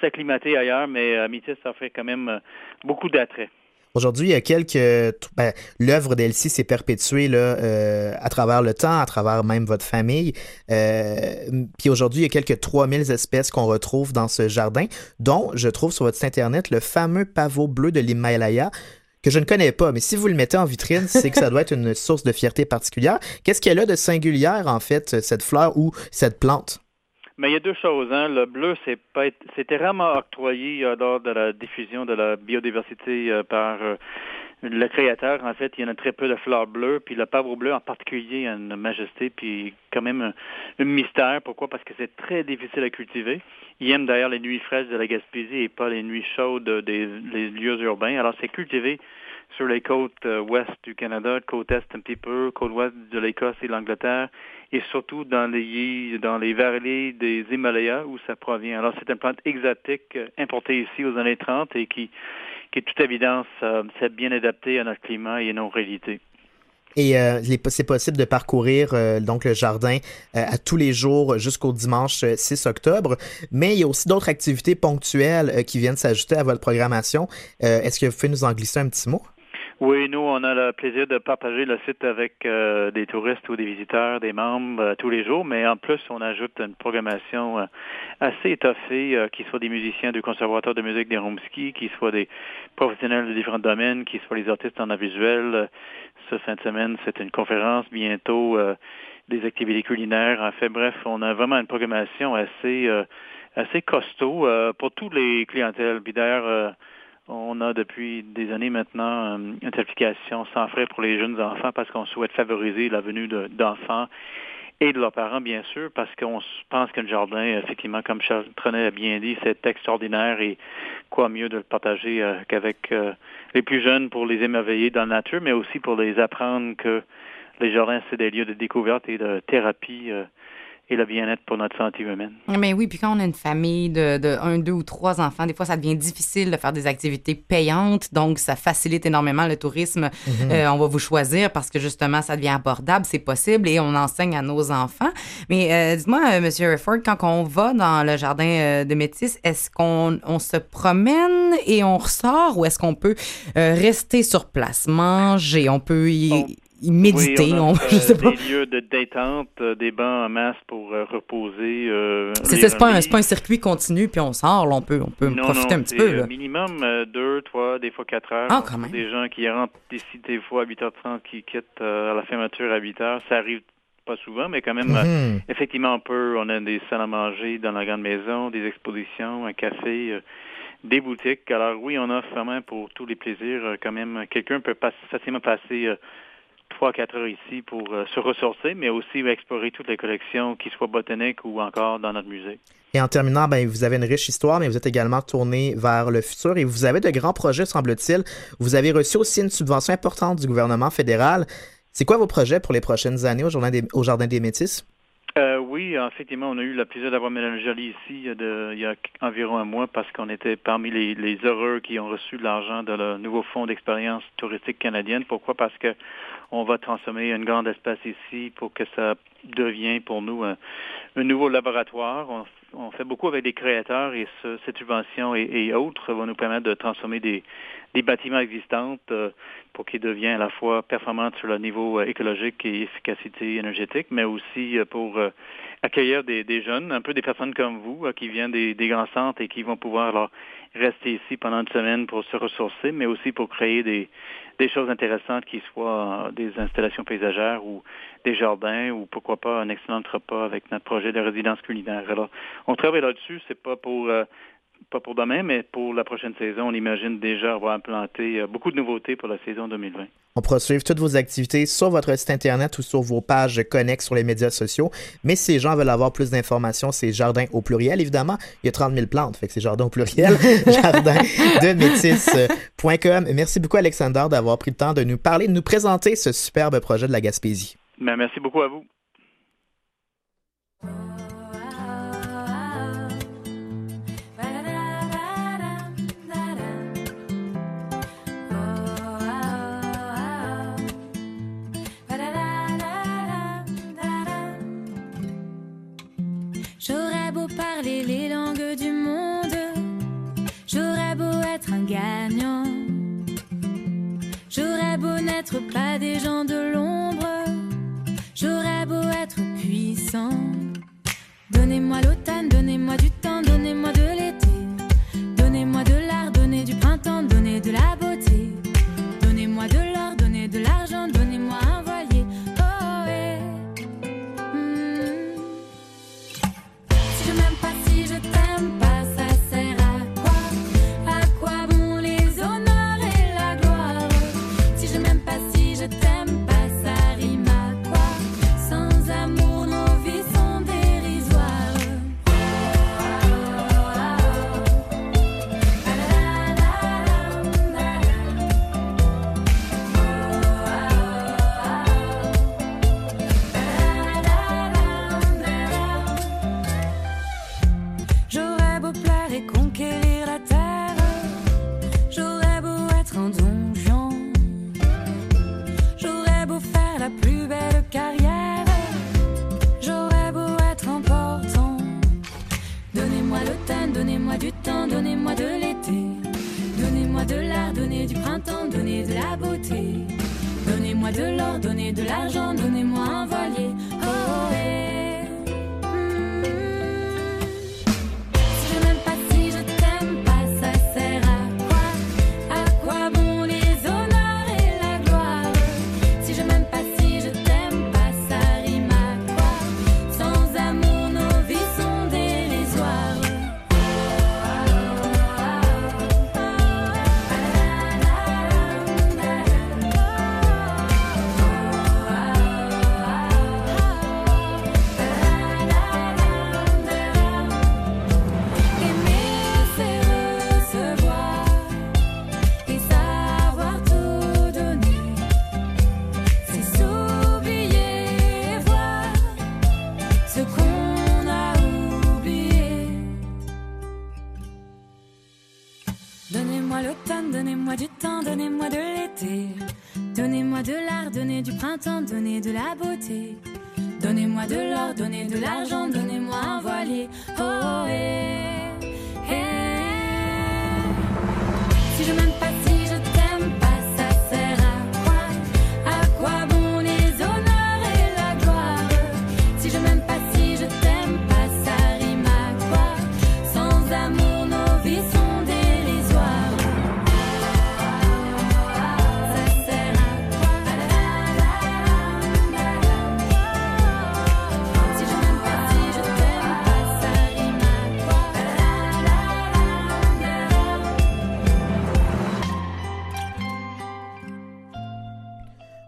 s'acclimater ailleurs, mais à Métis, ça fait quand même beaucoup d'attrait. Aujourd'hui, il y a quelques. Ben, L'œuvre d'Elsie s'est perpétuée là, à travers le temps, à travers même votre famille. Puis aujourd'hui, il y a quelques 3000 espèces qu'on retrouve dans ce jardin, dont je trouve sur votre site internet le fameux pavot bleu de l'Himalaya que je ne connais pas, mais si vous le mettez en vitrine, c'est que ça doit être une source de fierté particulière. Qu'est-ce qu'elle a de singulière, en fait, cette fleur ou cette plante? Mais il y a deux choses. Hein. Le bleu, c'était rarement octroyé euh, lors de la diffusion de la biodiversité euh, par euh, le créateur. En fait, il y en a très peu de fleurs bleues. Puis le pavot bleu en particulier a une majesté, puis quand même un, mystère. Pourquoi? Parce que c'est très difficile à cultiver. Il aime d'ailleurs les nuits fraîches de la Gaspésie et pas les nuits chaudes des les lieux urbains. Alors c'est cultivé sur les côtes euh, ouest du Canada, côte est un petit peu, côte ouest de l'Écosse et l'Angleterre, et surtout dans les dans les vallées des Himalayas où ça provient. Alors c'est une plante exotique euh, importée ici aux années 30 et qui, qui est toute évidence euh, s'est bien adaptée à notre climat et à nos réalités. Et euh, c'est possible de parcourir euh, donc le jardin à tous les jours jusqu'au dimanche euh, 6 octobre. Mais il y a aussi d'autres activités ponctuelles qui viennent s'ajouter à votre programmation. Est-ce que vous pouvez nous en glisser un petit mot? Oui, nous, on a le plaisir de partager le site avec euh, des touristes ou des visiteurs, des membres euh, tous les jours, mais en plus, on ajoute une programmation euh, assez étoffée, euh, qui soit des musiciens du Conservatoire de musique des Romski, qui soit des professionnels de différents domaines, qui soient les artistes en visuel. Ce fin de semaine, c'est une conférence, bientôt euh, des activités culinaires. En fait, bref, on a vraiment une programmation assez euh, assez costaud pour tous les clientèles. Puis d'ailleurs, on a depuis des années maintenant euh, une certification sans frais pour les jeunes enfants parce qu'on souhaite favoriser la venue de- d'enfants et de leurs parents, bien sûr, parce qu'on pense qu'un jardin, effectivement, comme Charles Trenet a bien dit, c'est extraordinaire et quoi mieux de le partager euh, qu'avec euh, les plus jeunes pour les émerveiller dans la nature, mais aussi pour les apprendre que les jardins, c'est des lieux de découverte et de thérapie et le bien-être pour notre santé humaine. Mais oui, puis quand on a une famille de, de un, deux ou trois enfants, des fois, ça devient difficile de faire des activités payantes. Donc, ça facilite énormément le tourisme. Mhm. Euh, on va vous choisir parce que justement, ça devient abordable, c'est possible et on enseigne à nos enfants. Mais euh, dites-moi, euh, Monsieur Rifford, quand on va dans le jardin euh, de Métis, est-ce qu'on on se promène et on ressort ou est-ce qu'on peut euh, rester sur place, manger, on peut y, y méditer, Oui, on, on je sais pas. des lieux de détente, euh, des bancs en masse pour euh, reposer. euh, C'est lire ça, c'est pas, un pas circuit continu puis on sort, là, on peut, on peut Non, profiter non, un petit peu. Là. minimum euh, deux, trois, des fois quatre heures. Ah, quand même. Des gens qui rentrent ici des fois à 8h30, qui quittent euh, à la fermeture à 8h. Ça arrive pas souvent, mais quand même, Mhm. effectivement, on peut. On a des salles à manger dans la grande maison, des expositions, un café, des boutiques. Alors oui, on offre vraiment pour tous les plaisirs. quand même, quelqu'un peut pas, facilement passer euh, trois, quatre heures ici pour euh, se ressourcer, mais aussi explorer toutes les collections, qu'ils soient botaniques ou encore dans notre musée. Et en terminant, ben, vous avez une riche histoire, mais vous êtes également tourné vers le futur et vous avez de grands projets, semble-t-il. Vous avez reçu aussi une subvention importante du gouvernement fédéral. C'est quoi vos projets pour les prochaines années au Jardin des, au Jardin des Métis? Euh, oui, effectivement, on a eu le plaisir d'avoir Mélanie Joly ici euh, de- il y a environ un mois parce qu'on était parmi les, les heureux qui ont reçu de l'argent de le nouveau fonds d'expérience touristique canadienne. Pourquoi? Parce que on va transformer une grande espace ici pour que ça devienne pour nous un, un nouveau laboratoire. On on fait beaucoup avec des créateurs et ce, cette subvention et, et, autres vont nous permettre de transformer des, des bâtiments existants euh, pour qu'ils deviennent à la fois performants sur le niveau euh, écologique et efficacité énergétique, mais aussi euh, pour euh, accueillir des, des, jeunes, un peu des personnes comme vous, qui viennent des, des, grands centres et qui vont pouvoir alors, rester ici pendant une semaine pour se ressourcer, mais aussi pour créer des, des choses intéressantes qui soient des installations paysagères ou des jardins ou pourquoi pas un excellent repas avec notre projet de résidence culinaire. Alors, on travaille là-dessus, c'est pas pour euh, pas pour demain, mais pour la prochaine saison, on imagine déjà avoir implanté euh, beaucoup de nouveautés pour la saison 2020. On pourra suivre toutes vos activités sur votre site internet ou sur vos pages connexes sur les médias sociaux. Mais si les gens veulent avoir plus d'informations, c'est Jardin au pluriel, évidemment. Il y a 30 000 plantes, fait que c'est Jardin au pluriel, jardin de métis.com. Merci beaucoup, Alexander, d'avoir pris le temps de nous parler, de nous présenter ce superbe projet de la Gaspésie. Ben, merci beaucoup à vous. Pas des gens de l'ombre, j'aurais beau être puissant. Donnez-moi l'automne, donnez-moi du temps, donnez-moi de de la.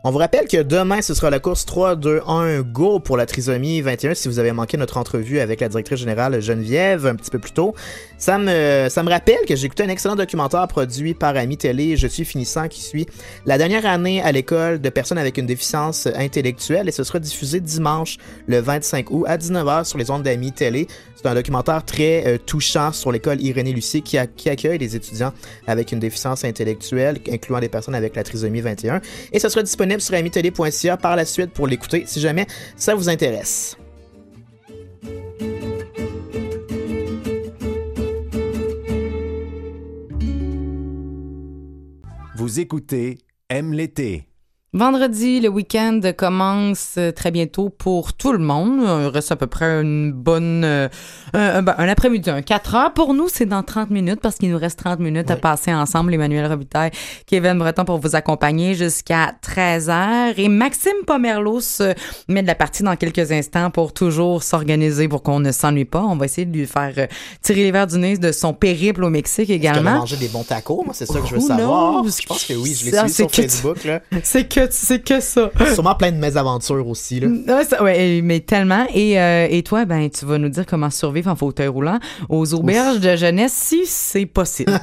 On vous rappelle que demain, ce sera la course 3-2-1 Go pour la trisomie 21. Si vous avez manqué notre entrevue avec la directrice générale Geneviève un petit peu plus tôt, ça me, ça me rappelle que j'ai écouté un excellent documentaire produit par Ami Télé, Je suis finissant, qui suit la dernière année à l'école de personnes avec une déficience intellectuelle et ce sera diffusé dimanche le 25 août à 19h sur les ondes d'Ami Télé. C'est un documentaire très euh, touchant sur l'école Irénée Lucie qui, a- qui accueille des étudiants avec une déficience intellectuelle, incluant des personnes avec la trisomie 21. Et ce sera disponible disponible sur amitélé.ca par la suite pour l'écouter si jamais ça vous intéresse. Vous écoutez Aime l'été. Vendredi, le week-end commence euh, très bientôt pour tout le monde. Il reste à peu près une bonne... euh, un, un- ben, un après-midi, un 4 heures. Pour nous, c'est dans 30 minutes parce qu'il nous reste 30 minutes à passer ensemble. Emmanuel Robitaille, Kevin Breton pour vous accompagner jusqu'à 13 heures. Et Maxime Pomerleau se met de la partie dans quelques instants pour toujours s'organiser pour qu'on ne s'ennuie pas. On va essayer de lui faire euh, tirer les verres du nez de son périple au Mexique Est-ce a également. mangé des bons tacos? Moi, c'est ça que je veux savoir. knows? Je pense que oui, je l'ai suivi sur Facebook. Là. C'est que, c'est que ça. Sûrement plein de mésaventures aussi. Là. Ouais, ça- ouais, mais tellement. Et, euh, et toi, ben, tu vas nous dire comment survivre en fauteuil roulant aux auberges de jeunesse si c'est possible.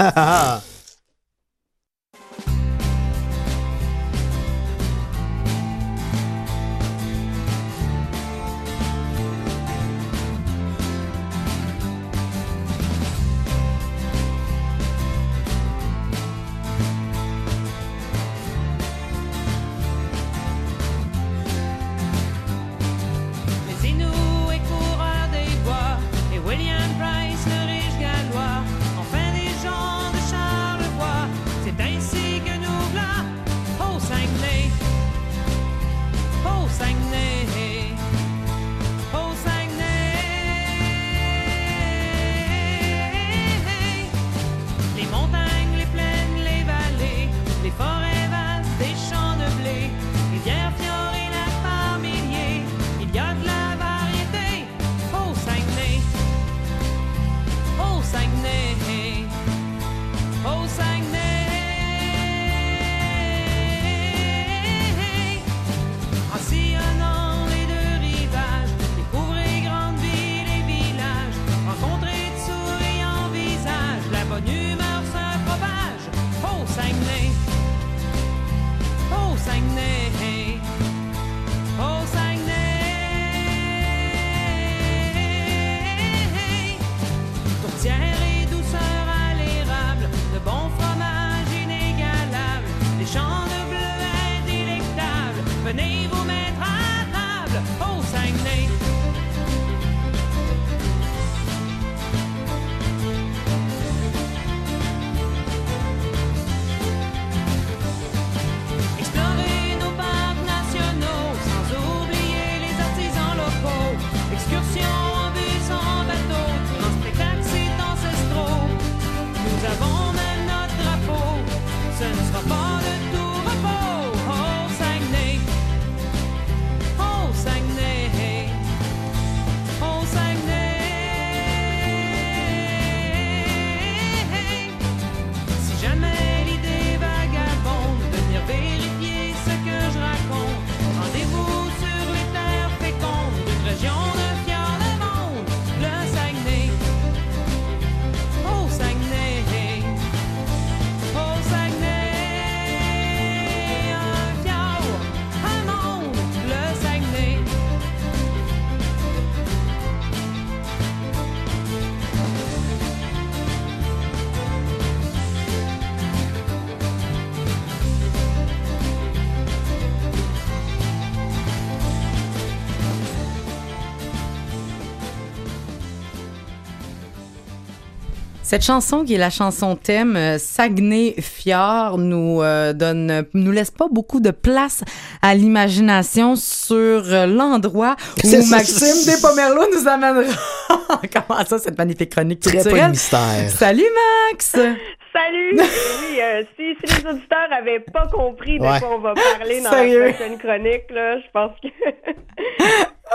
Cette chanson, qui est la chanson thème euh, Saguenay Fjord, nous euh, donne, nous laisse pas beaucoup de place à l'imagination sur euh, l'endroit où Maxime Despomerleau nous amènera. Comment ça, cette magnifique chronique Très culturelle? mystère. Salut Max! Salut! oui, euh, si, si les auditeurs avaient pas compris de Ouais. quoi on va parler dans Sérieux? la prochaine chronique, là, je pense que.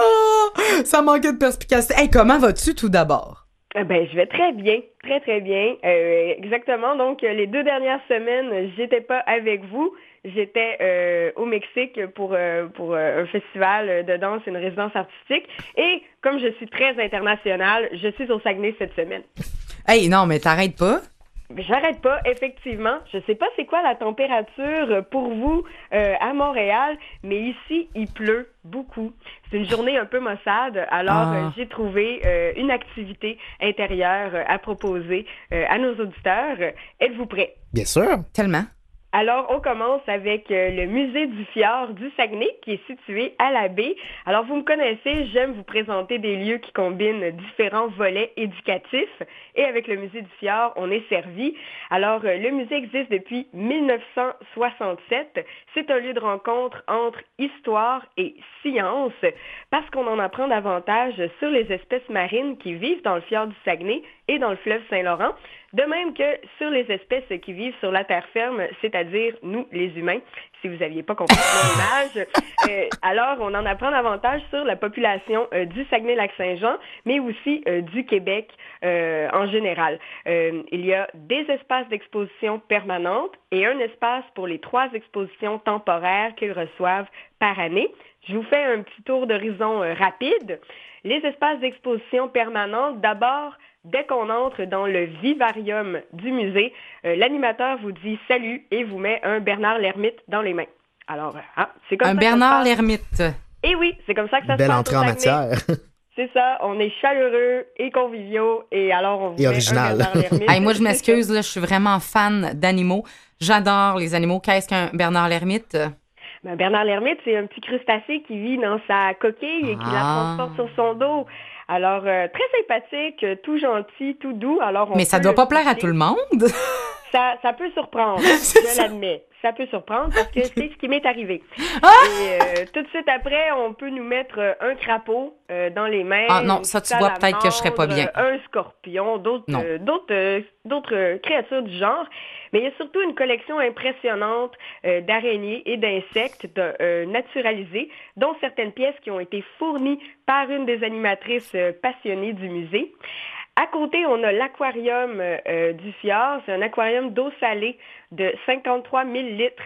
Oh, ça manquait de perspicacité. Hey, comment vas-tu tout d'abord? Eh Ben, je vais très bien, très très bien. Euh, exactement. Donc, les deux dernières semaines, j'étais pas avec vous. J'étais euh, au Mexique pour euh, pour euh, un festival de danse, une résidence artistique. Et comme je suis très internationale, je suis au Saguenay cette semaine. Hey, non, mais t'arrêtes pas. J'arrête pas, effectivement. Je sais pas c'est quoi la température pour vous euh, à Montréal, mais ici, il pleut beaucoup. C'est une journée un peu maussade, alors Ah. euh, j'ai trouvé euh, une activité intérieure à proposer euh, à nos auditeurs. Êtes-vous prêts? Bien sûr. Tellement. Alors, on commence avec euh, le musée du fjord du Saguenay, qui est situé à la baie. Alors, vous me connaissez, j'aime vous présenter des lieux qui combinent différents volets éducatifs. Et avec le musée du fjord, on est servi. Alors, euh, le musée existe depuis 1967. C'est un lieu de rencontre entre histoire et science, parce qu'on en apprend davantage sur les espèces marines qui vivent dans le fjord du Saguenay et dans le fleuve Saint-Laurent. De même que sur les espèces qui vivent sur la terre ferme, c'est-à-dire nous, les humains, si vous n'aviez pas compris l'image. Euh, alors, on en apprend davantage sur la population euh, du Saguenay-Lac-Saint-Jean, mais aussi euh, du Québec en général. Il y a des espaces d'exposition permanentes et un espace pour les trois expositions temporaires qu'ils reçoivent par année. Je vous fais un petit tour d'horizon rapide. Les espaces d'exposition permanentes, d'abord, dès qu'on entre dans le vivarium du musée, euh, l'animateur vous dit salut et vous met un Bernard l'ermite dans les mains. Alors, euh, ah, c'est comme Un ça ça Bernard l'ermite. Et oui, c'est comme ça que ça Belle se passe. entrée au en matière. C'est ça, on est chaleureux et conviviaux et alors on vous Et met un original. Hey, moi, je m'excuse, là, je suis vraiment fan d'animaux. J'adore les animaux. Qu'est-ce qu'un Bernard l'ermite? Ben, Bernard l'ermite, c'est un petit crustacé qui vit dans sa coquille et qui la Ah. transporte sur son dos. Alors, euh, très sympathique, euh, tout gentil, tout doux. Alors, on Mais ça doit pas plaire à tout le monde. Ça, ça peut surprendre, je l'admets. Ça peut surprendre parce que c'est ce qui m'est arrivé. Ah! Et euh, tout de suite après, on peut nous mettre euh, un crapaud euh, dans les mains. Ah non, ça, tu vois, peut-être que je serais pas bien. Un scorpion, d'autres euh, d'autres d'autres créatures du genre. Mais il y a surtout une collection impressionnante d'araignées et d'insectes naturalisés, dont certaines pièces qui ont été fournies par une des animatrices passionnées du musée. À côté, on a l'aquarium euh, euh, du fjord. C'est un aquarium d'eau salée de 53 000 litres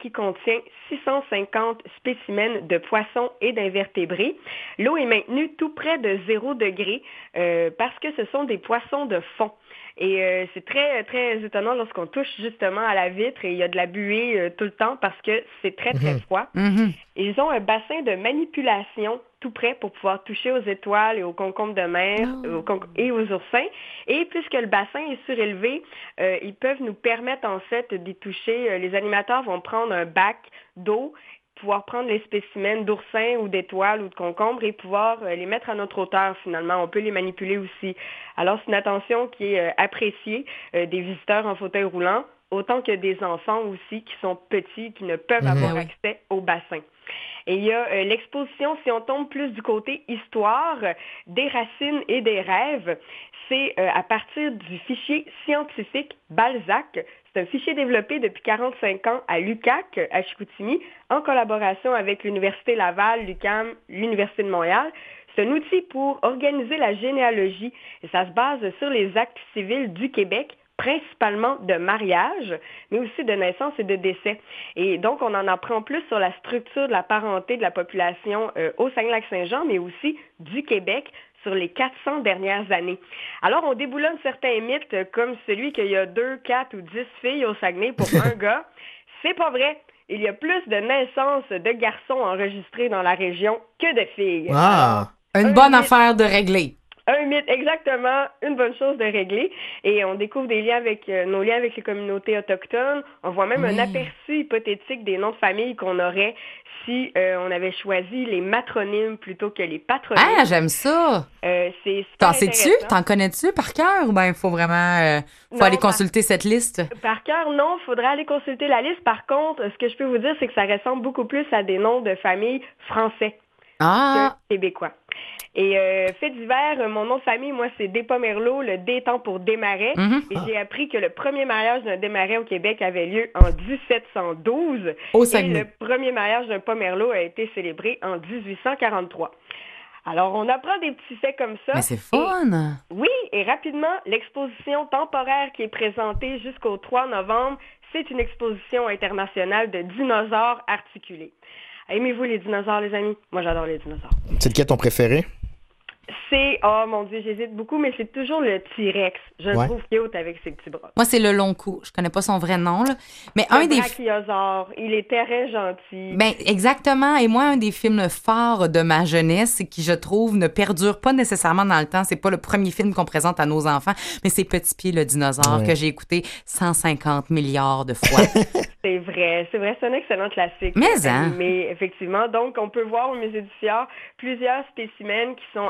qui contient 650 spécimens de poissons et d'invertébrés. L'eau est maintenue tout près de 0 degré euh, parce que ce sont des poissons de fond. Et euh, c'est très, très étonnant lorsqu'on touche justement à la vitre et il y a de la buée euh, tout le temps parce que c'est très, très Mhm. froid. Mhm. Ils ont un bassin de manipulation tout près pour pouvoir toucher aux étoiles et aux concombres de mer aux con- et aux oursins. Et puisque le bassin est surélevé, euh, ils peuvent nous permettre en fait d'y toucher. Euh, Les animateurs vont prendre un bac d'eau pouvoir prendre les spécimens d'oursins ou d'étoiles ou de concombres et pouvoir euh, les mettre à notre hauteur finalement. On peut les manipuler aussi. Alors c'est une attention qui est euh, appréciée euh, des visiteurs en fauteuil roulant, autant que des enfants aussi qui sont petits, qui ne peuvent Mhm. avoir Oui. accès au bassin. Et il y a euh, l'exposition, si on tombe plus du côté histoire, euh, des racines et des rêves, c'est euh, à partir du fichier scientifique Balzac. C'est un fichier développé depuis 45 ans à l'UCAC, à Chicoutimi, en collaboration avec l'Université Laval, l'UCAM, l'Université de Montréal. C'est un outil pour organiser la généalogie et ça se base sur les actes civils du Québec principalement de mariage, mais aussi de naissance et de décès. Et donc, on en apprend plus sur la structure de la parenté de la population euh, au Saguenay-Lac-Saint-Jean, mais aussi du Québec sur les 400 dernières années. Alors, on déboulonne certains mythes euh, comme celui qu'il y a deux, quatre ou dix filles au Saguenay pour un gars. C'est pas vrai. Il y a plus de naissances de garçons enregistrés dans la région que de filles. Ah! Une bonne affaire de régler. Un mythe, exactement, une bonne chose de régler. Et on découvre des liens avec euh, nos liens avec les communautés autochtones. On voit même un aperçu hypothétique des noms de famille qu'on aurait si euh, on avait choisi les matronymes plutôt que les patronymes. Ah, j'aime ça. Euh, c'est T'en sais-tu? T'en connais-tu par cœur ou ben il faut vraiment faut Non, aller par- consulter cette liste? Par cœur, non, il faudrait aller consulter la liste. Par contre, ce que je peux vous dire, c'est que ça ressemble beaucoup plus à des noms de famille français Ah! que québécois. Et euh, fait divers, euh, mon nom de famille, moi, c'est Despomerleau, le D étant pour démarrer. Mhm. Et j'ai appris que le premier mariage d'un démarret au Québec avait lieu en 1712. Au et le premier mariage d'un Pomerleau a été célébré en 1843. Alors, on apprend des petits faits comme ça. Mais c'est fun! Oui, et rapidement, l'exposition temporaire qui est présentée jusqu'au 3 novembre, c'est une exposition internationale de dinosaures articulés. Aimez-vous les dinosaures, les amis? Moi, j'adore les dinosaures. C'est lequel ton préféré? C'est, oh mon Dieu, j'hésite beaucoup, mais c'est toujours le T-Rex. Je le Ouais. trouve cute avec ses petits bras. Moi, c'est le long cou. Je connais pas son vrai nom, là. Mais un Le des. brachiosaure, il est très gentil. Ben, exactement. Et moi, un des films forts de ma jeunesse, qui, je trouve, ne perdure pas nécessairement dans le temps. C'est pas le premier film qu'on présente à nos enfants, mais c'est Petit Pied le dinosaure Ouais. que j'ai écouté 150 milliards de fois. C'est vrai, c'est vrai, c'est un excellent classique. Mais, hein? Mais effectivement, donc on peut voir au musée du Fjord plusieurs spécimens qui sont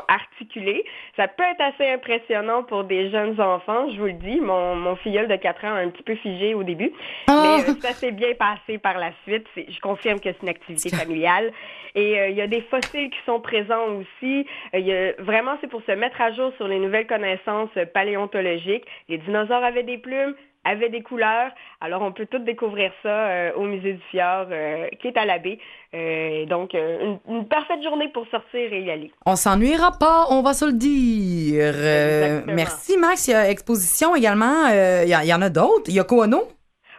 Ça peut être assez impressionnant pour des jeunes enfants, je vous le dis. Mon, mon filleul de 4 ans a un petit peu figé au début, Ah! mais euh, ça s'est bien passé par la suite. Je confirme que c'est une activité familiale. Et euh, il y a des fossiles qui sont présents aussi. Euh, il y a- vraiment, c'est pour se mettre à jour sur les nouvelles connaissances paléontologiques. Les dinosaures avaient des plumes, avaient des couleurs. Alors, on peut tout découvrir ça euh, au musée du Fjord, euh, qui est à la baie. Euh, donc, une, une parfaite journée pour sortir et y aller. On s'ennuiera pas, on va se le dire. Merci, Max. Il y a exposition également. Il y, a- il y en a d'autres. Yoko Ono.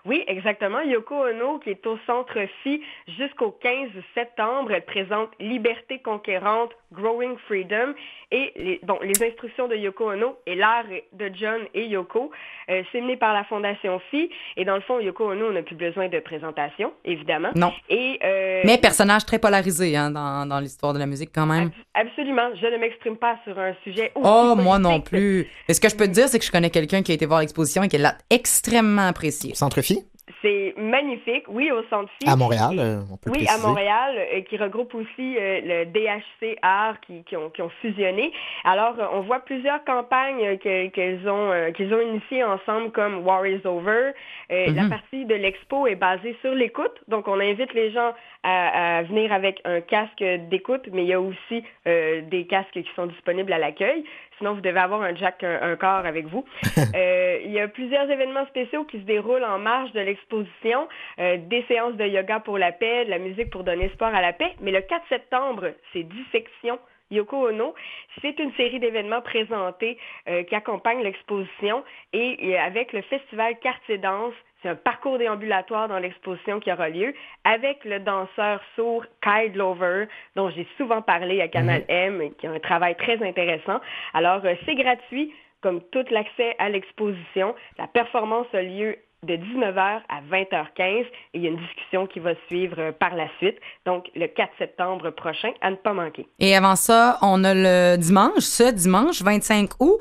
Oui, exactement. Yoko Ono, qui est au Centre Phi jusqu'au 15 septembre, elle présente Liberté conquérante, Growing Freedom et les, bon, les instructions de Yoko Ono et l'art de John et Yoko. Euh, c'est mené par la Fondation Phi et dans le fond, Yoko Ono n'a plus besoin de présentation, évidemment. Non. Et, euh, Mais personnage très polarisé hein, dans, dans l'histoire de la musique quand même. Absolument. Je ne m'exprime pas sur un sujet aussi Oh, moi non plus. Mais ce que je peux te dire, c'est que je connais quelqu'un qui a été voir l'exposition et qui l'a extrêmement apprécié. Centre Phi? C'est magnifique, oui, au Centre. À Montréal, euh, on peut le Oui, à. Montréal, euh, qui regroupe aussi euh, le DHC Art qui, qui ont, qui ont fusionné. Alors, on voit plusieurs campagnes que- qu'elles ont, qu'ils ont initiées ensemble, comme War is Over. La Mhm. partie de l'expo est basée sur l'écoute, donc on invite les gens à, à venir avec un casque d'écoute, mais il y a aussi euh, des casques qui sont disponibles à l'accueil. Sinon, vous devez avoir un jack, un, un corps avec vous. Euh, il y a plusieurs événements spéciaux qui se déroulent en marge de l'exposition. Euh, des séances de yoga pour la paix, de la musique pour donner espoir à la paix. Mais le 4 septembre, c'est Dissection. Yoko Ono, c'est une série d'événements présentés euh, qui accompagnent l'exposition et, et avec le festival Quartier Danse, c'est un parcours déambulatoire dans l'exposition qui aura lieu avec le danseur sourd Kyle Glover, dont j'ai souvent parlé à Canal M, et qui a un travail très intéressant. Alors, euh, c'est gratuit, comme tout l'accès à l'exposition. La performance a lieu de 19h à 20h15 et il y a une discussion qui va suivre euh, par la suite, donc le 4 septembre prochain, à ne pas manquer. Et avant ça, on a le dimanche, ce dimanche 25 août,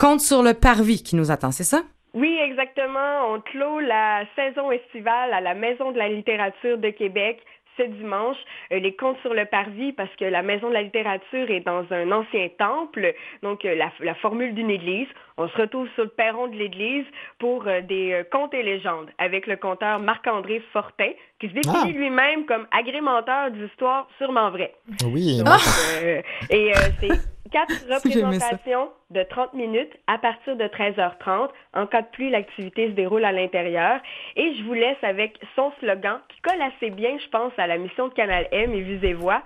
Compte sur le parvis qui nous attend, c'est ça? Oui, exactement. On clôt la saison estivale à la Maison de la littérature de Québec ce dimanche. Euh, les contes sur le parvis, parce que la Maison de la littérature est dans un ancien temple, donc euh, la, la formule d'une église. On se retrouve sur le perron de l'église pour euh, des contes et légendes avec le conteur Marc-André Fortin, qui se définit Ah. lui-même comme agrémenteur d'histoires sûrement vraies. Oui. Donc, euh, et euh, c'est quatre représentations de 30 minutes à partir de 13h30. En cas de pluie, l'activité se déroule à l'intérieur. Et je vous laisse avec son slogan qui colle assez bien, je pense, à la mission de Canal M et Visez Voix.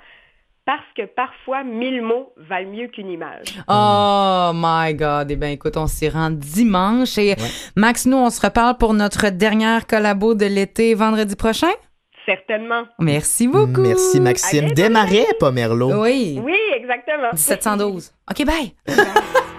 Parce que parfois, mille mots valent mieux qu'une image. Oh my God! Eh bien, écoute, on s'y rend dimanche. Et Max, nous, on se reparle pour notre dernière collabo de l'été vendredi prochain? Certainement. Merci beaucoup. Merci, Maxime. Desmarais, pas Merlot. Oui. Oui, exactement. 1712. OK, bye.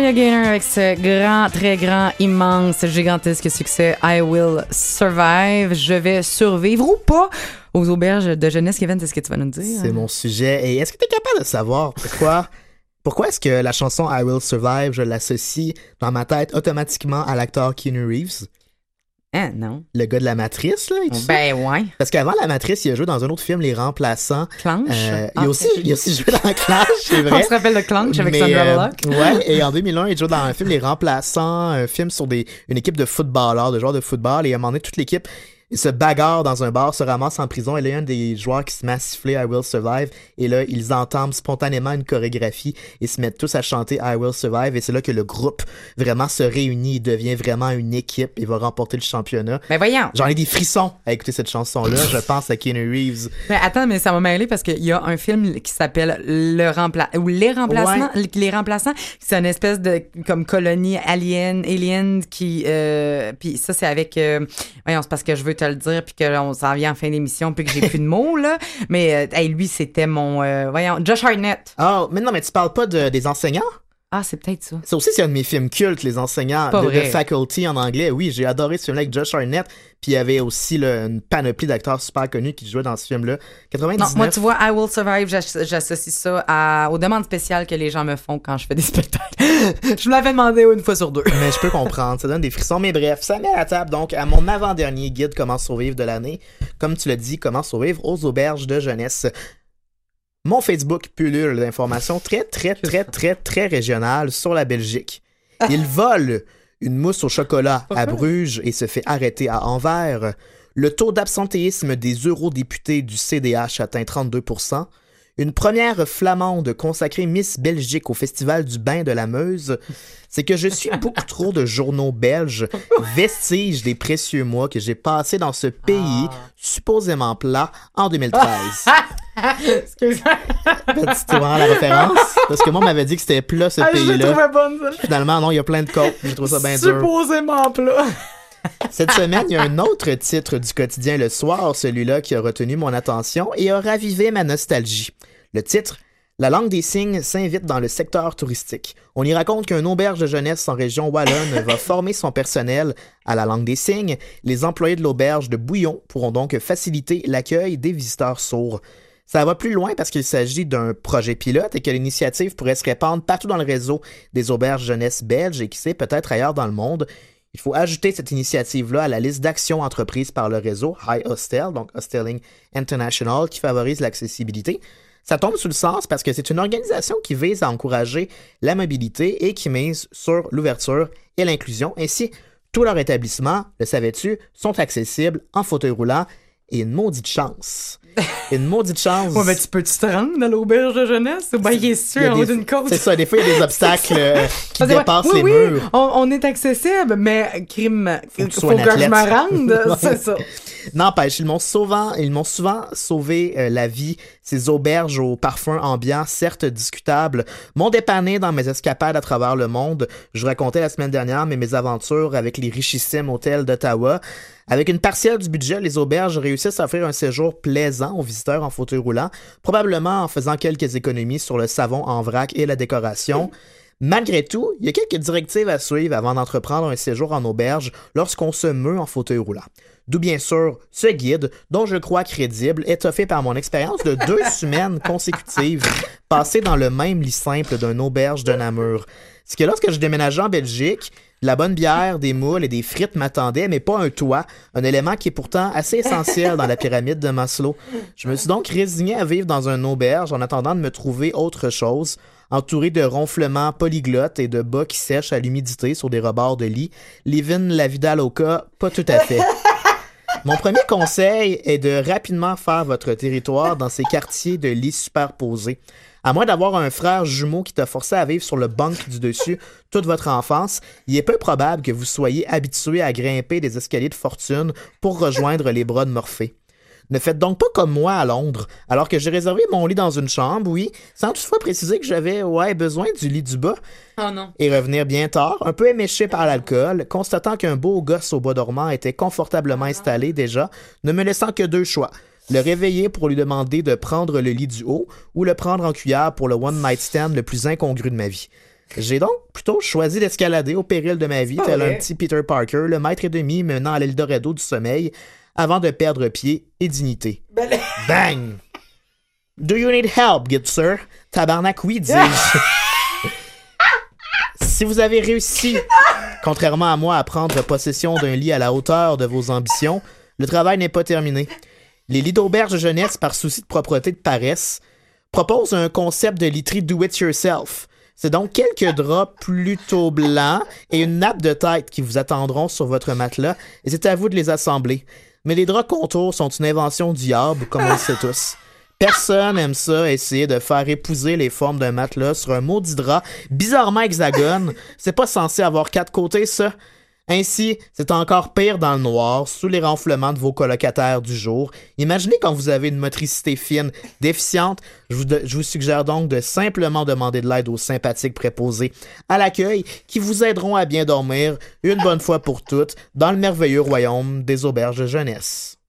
Gloria Gaynor avec ce grand, très grand, immense, gigantesque succès I Will Survive. Je vais survivre ou pas aux auberges de jeunesse. Kevin, c'est ce que tu vas nous dire? C'est mon sujet. Et est-ce que tu es capable de savoir pourquoi, pourquoi est-ce que la chanson I Will Survive, je l'associe dans ma tête automatiquement à l'acteur Keanu Reeves? Hein, non. Le gars de la Matrice, là? et tout ça? Ben ouais. Parce qu'avant la Matrice, il a joué dans un autre film, Les Remplaçants. Clanche? Euh, il, Ah, a aussi, il a aussi joué dans Clanche, c'est vrai. On se rappelle de Clanche avec Mais, Sandra euh, Bullock. ouais, et en 2001, il joue dans un film Les Remplaçants, un film sur des, une équipe de footballeurs, de joueurs de football, et à un moment donné, toute l'équipe il se bagarre dans un bar, se ramasse en prison, et là, il y a un des joueurs qui se met à siffler I Will Survive, et là, ils entament spontanément une chorégraphie, et se mettent tous à chanter I Will Survive, et c'est là que le groupe vraiment se réunit, il devient vraiment une équipe, et va remporter le championnat. Mais voyons. J'en ai des frissons à écouter cette chanson-là, je pense à Keanu Reeves. Mais attends, mais ça m'a mêlé parce qu'il y a un film qui s'appelle Le Rempla ou Les Remplacements, Les Remplaçants. C'est une espèce de comme colonie alien, alien qui, euh, puis ça c'est avec, euh, voyons, c'est parce que je veux te le dire puis qu'on s'en vient en fin d'émission puis que j'ai plus de mots là. Mais euh, hey, lui c'était mon, euh, voyons, Josh Hartnett. Oh, mais non, mais tu parles pas de, des enseignants? Ah, c'est peut-être ça. Ça aussi, c'est un de mes films cultes, Les enseignants Pas de, vrai. de Faculty en anglais. Oui, j'ai adoré ce film-là avec Josh Hartnett. Puis il y avait aussi là, une panoplie d'acteurs super connus qui jouaient dans ce film-là. 99. Non, moi, tu vois, I Will Survive, j'ass- j'associe ça à, aux demandes spéciales que les gens me font quand je fais des spectacles. je me l'avais demandé une fois sur deux. Mais je peux comprendre, ça donne des frissons. Mais bref, ça met à la table donc à mon avant-dernier guide Comment survivre de l'année. Comme tu l'as dit, Comment survivre aux auberges de jeunesse. Mon Facebook pullule d'informations très, très, très, très, très régionales sur la Belgique. Il vole une mousse au chocolat à Bruges et se fait arrêter à Anvers. Le taux d'absentéisme des eurodéputés du CDH atteint 32 Une première flamande consacrée Miss Belgique au Festival du bain de la Meuse. C'est que je suis beaucoup trop de journaux belges, vestiges des précieux mois que j'ai passés dans ce pays supposément plat en 2013. Excuse-moi. Tu vois la référence? Parce que moi, on m'avait dit que c'était plat ce Ah, je pays-là. Finalement, non, il y a plein de côtes. J'ai trouvé ça bien dur. Supposément plat. Cette semaine, il y a un autre titre du quotidien Le Soir, celui-là qui a retenu mon attention et a ravivé ma nostalgie. Le titre La langue des signes s'invite dans le secteur touristique. On y raconte qu'un auberge de jeunesse en région wallonne va former son personnel à la langue des signes. Les employés de l'auberge de Bouillon pourront donc faciliter l'accueil des visiteurs sourds. Ça va plus loin parce qu'il s'agit d'un projet pilote et que l'initiative pourrait se répandre partout dans le réseau des auberges jeunesse belges et qui sait peut-être ailleurs dans le monde. Il faut ajouter cette initiative-là à la liste d'actions entreprises par le réseau High Hostel, donc Hosteling International, qui favorise l'accessibilité. Ça tombe sous le sens parce que c'est une organisation qui vise à encourager la mobilité et qui mise sur l'ouverture et l'inclusion. Ainsi, tous leurs établissements, le savais-tu, sont accessibles en fauteuil roulant et une maudite chance. Une maudite chance. Ouais, ben, tu peux-tu te rendre à l'auberge de jeunesse? Ben, il est sûr en haut d'une côte. C'est ça, des fois, il y a des obstacles euh, qui dépassent oui, les oui, murs. On, on est accessible, mais crime, Faut faut, que je me rende, c'est ça. N'empêche, ils m'ont souvent, ils m'ont souvent sauvé euh, la vie. Ces auberges au parfum ambiant, certes discutables, m'ont dépanné dans mes escapades à travers le monde. Je racontais la semaine dernière mes mésaventures avec les richissimes hôtels d'Ottawa. Avec une partielle du budget, les auberges réussissent à offrir un séjour plaisant aux visiteurs en fauteuil roulant, probablement en faisant quelques économies sur le savon en vrac et la décoration. Malgré tout, il y a quelques directives à suivre avant d'entreprendre un séjour en auberge lorsqu'on se meut en fauteuil roulant. D'où bien sûr ce guide, dont je crois crédible, étoffé par mon expérience de deux semaines consécutives passées dans le même lit simple d'un auberge de Namur. C'est que lorsque je déménageais en Belgique, de la bonne bière, des moules et des frites m'attendaient, mais pas un toit, un élément qui est pourtant assez essentiel dans la pyramide de Maslow. Je me suis donc résigné à vivre dans un auberge en attendant de me trouver autre chose, entouré de ronflements polyglottes et de bas qui sèchent à l'humidité sur des rebords de lit. Livin la vida loca, pas tout à fait. Mon premier conseil est de rapidement faire votre territoire dans ces quartiers de lits superposés. À moins d'avoir un frère jumeau qui t'a forcé à vivre sur le bunk du dessus toute votre enfance, il est peu probable que vous soyez habitué à grimper des escaliers de fortune pour rejoindre les bras de Morphée. Ne faites donc pas comme moi à Londres, alors que j'ai réservé mon lit dans une chambre, oui, sans toutefois préciser que j'avais, ouais, besoin du lit du bas Oh non. et revenir bien tard, un peu éméché par l'alcool, constatant qu'un beau gosse au bois dormant était confortablement installé déjà, ne me laissant que deux choix. Le réveiller pour lui demander de prendre le lit du haut ou le prendre en cuillère pour le one night stand le plus incongru de ma vie. J'ai donc plutôt choisi d'escalader au péril de ma vie, Pas tel un petit Peter Parker, le maître et demi menant à l'Eldorado du sommeil, avant de perdre pied et dignité. Bang! Do you need help, good sir? Tabarnak, oui, dis-je. si vous avez réussi, contrairement à moi, à prendre possession d'un lit à la hauteur de vos ambitions, le travail n'est pas terminé. Les lits d'auberge jeunesse, par souci de propreté de paresse, proposent un concept de literie do-it-yourself. C'est donc quelques draps plutôt blancs et une nappe de tête qui vous attendront sur votre matelas, et c'est à vous de les assembler. Mais les draps contours sont une invention du diable, comme on le sait tous. Personne aime ça, essayer de faire épouser les formes d'un matelas sur un maudit drap bizarrement hexagone. C'est pas censé avoir quatre côtés, ça. Ainsi, c'est encore pire dans le noir, sous les renflements de vos colocataires du jour. Imaginez quand vous avez une motricité fine, déficiente, je vous, suggère donc de simplement demander de l'aide aux sympathiques préposés à l'accueil qui vous aideront à bien dormir une bonne fois pour toutes dans le merveilleux royaume des auberges de jeunesse.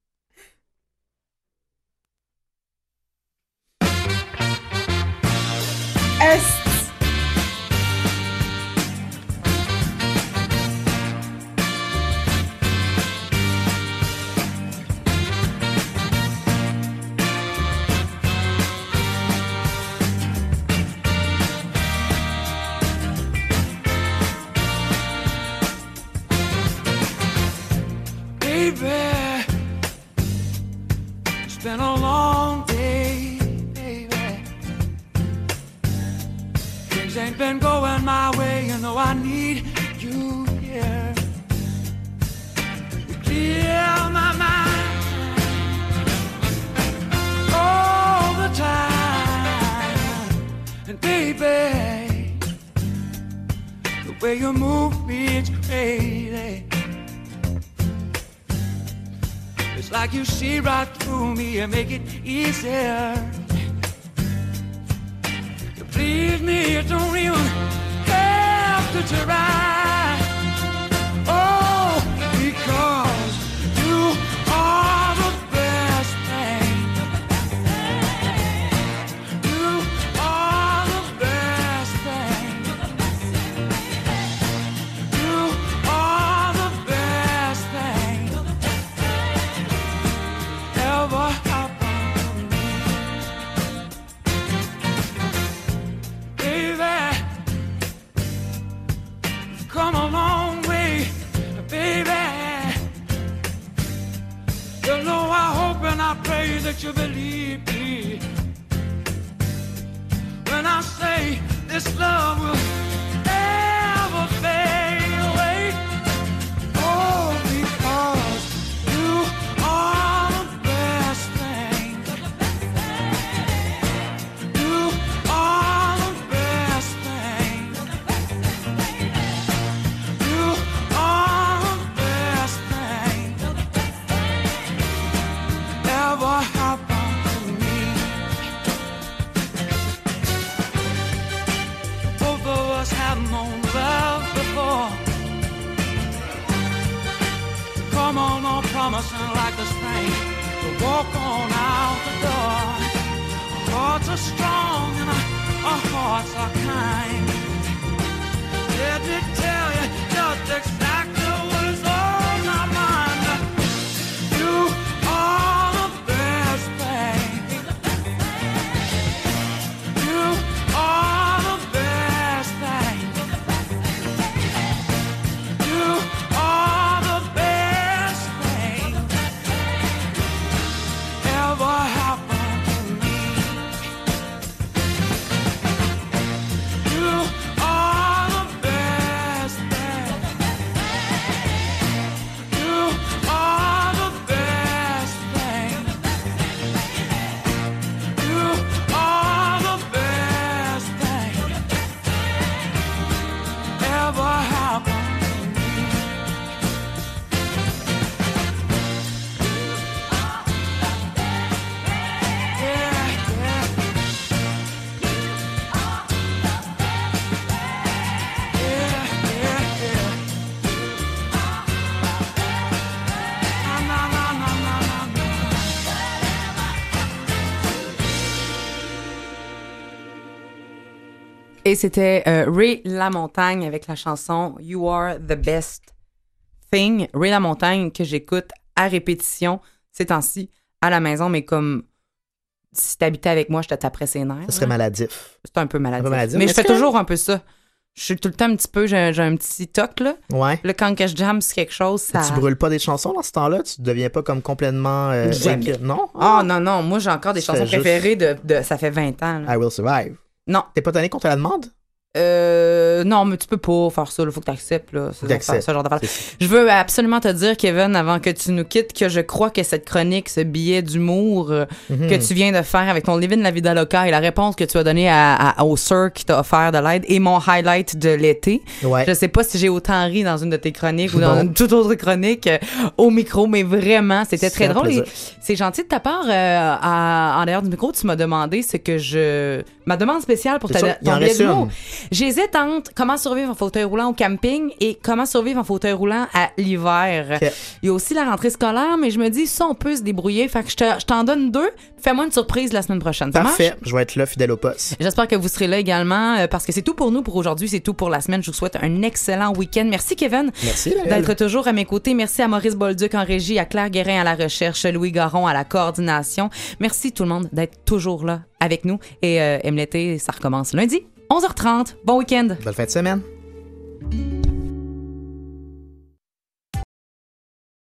you make it easier. C'était euh, Ray Lamontagne avec la chanson You Are the Best Thing. Ray Lamontagne que j'écoute à répétition ces temps-ci à la maison, mais comme si t'habitais avec moi, je te taperais ses nerfs. Ça serait maladif. C'est un peu maladif. Un peu maladif, mais mais je fais c'est toujours un peu ça. Je suis tout le temps un petit peu, j'ai un petit toc, là. Ouais. Le quand que je jam sur quelque chose, ça. Tu brûles pas des chansons dans ce temps-là? Tu deviens pas comme complètement... euh, Jamais. Non? Ah non, non, moi j'ai encore des chansons juste- préférées de, de- Ça fait 20 ans. là. I Will Survive. Non. T'es pas tanné qu'on te la demande? Euh, non, mais tu peux pas faire ça. Il faut que tu acceptes là, ce, genre- t'acceptes. ce genre d'affaires. Je veux absolument te dire, Kevin, avant que tu nous quittes, que je crois que cette chronique, ce billet d'humour euh, Mhm. que tu viens de faire avec ton Living la Vida Loca et la réponse que tu as donnée à, à- au sir qui t'a offert de l'aide et mon highlight de l'été. Ouais. Je sais pas si j'ai autant ri dans une de tes chroniques ou dans Bon. une toute autre chronique euh, au micro, mais vraiment, c'était très drôle. C'est gentil de ta part. euh, à- en dehors du micro, tu m'as demandé ce que je. Ma demande spéciale pour ta, sûr, ton billet d'humour. J'hésite entre comment survivre en fauteuil roulant au camping et comment survivre en fauteuil roulant à l'hiver. Il y a aussi la rentrée scolaire, mais je me dis, ça, on peut se débrouiller. Fait que je te- je t'en donne deux. Fais-moi une surprise la semaine prochaine. Ça Parfait. marche? Je vais être là, fidèle au poste. J'espère que vous serez là également euh, parce que c'est tout pour nous pour aujourd'hui, c'est tout pour la semaine. Je vous souhaite un excellent week-end. Merci Kevin Merci, d'être toujours à mes côtés. Merci à Maurice Bolduc en régie, à Claire Guérin à la recherche, Louis Garon à la coordination. Merci tout le monde d'être toujours là avec nous et euh, l'été, ça recommence lundi 11h30. Bon week-end. Bonne fin de semaine.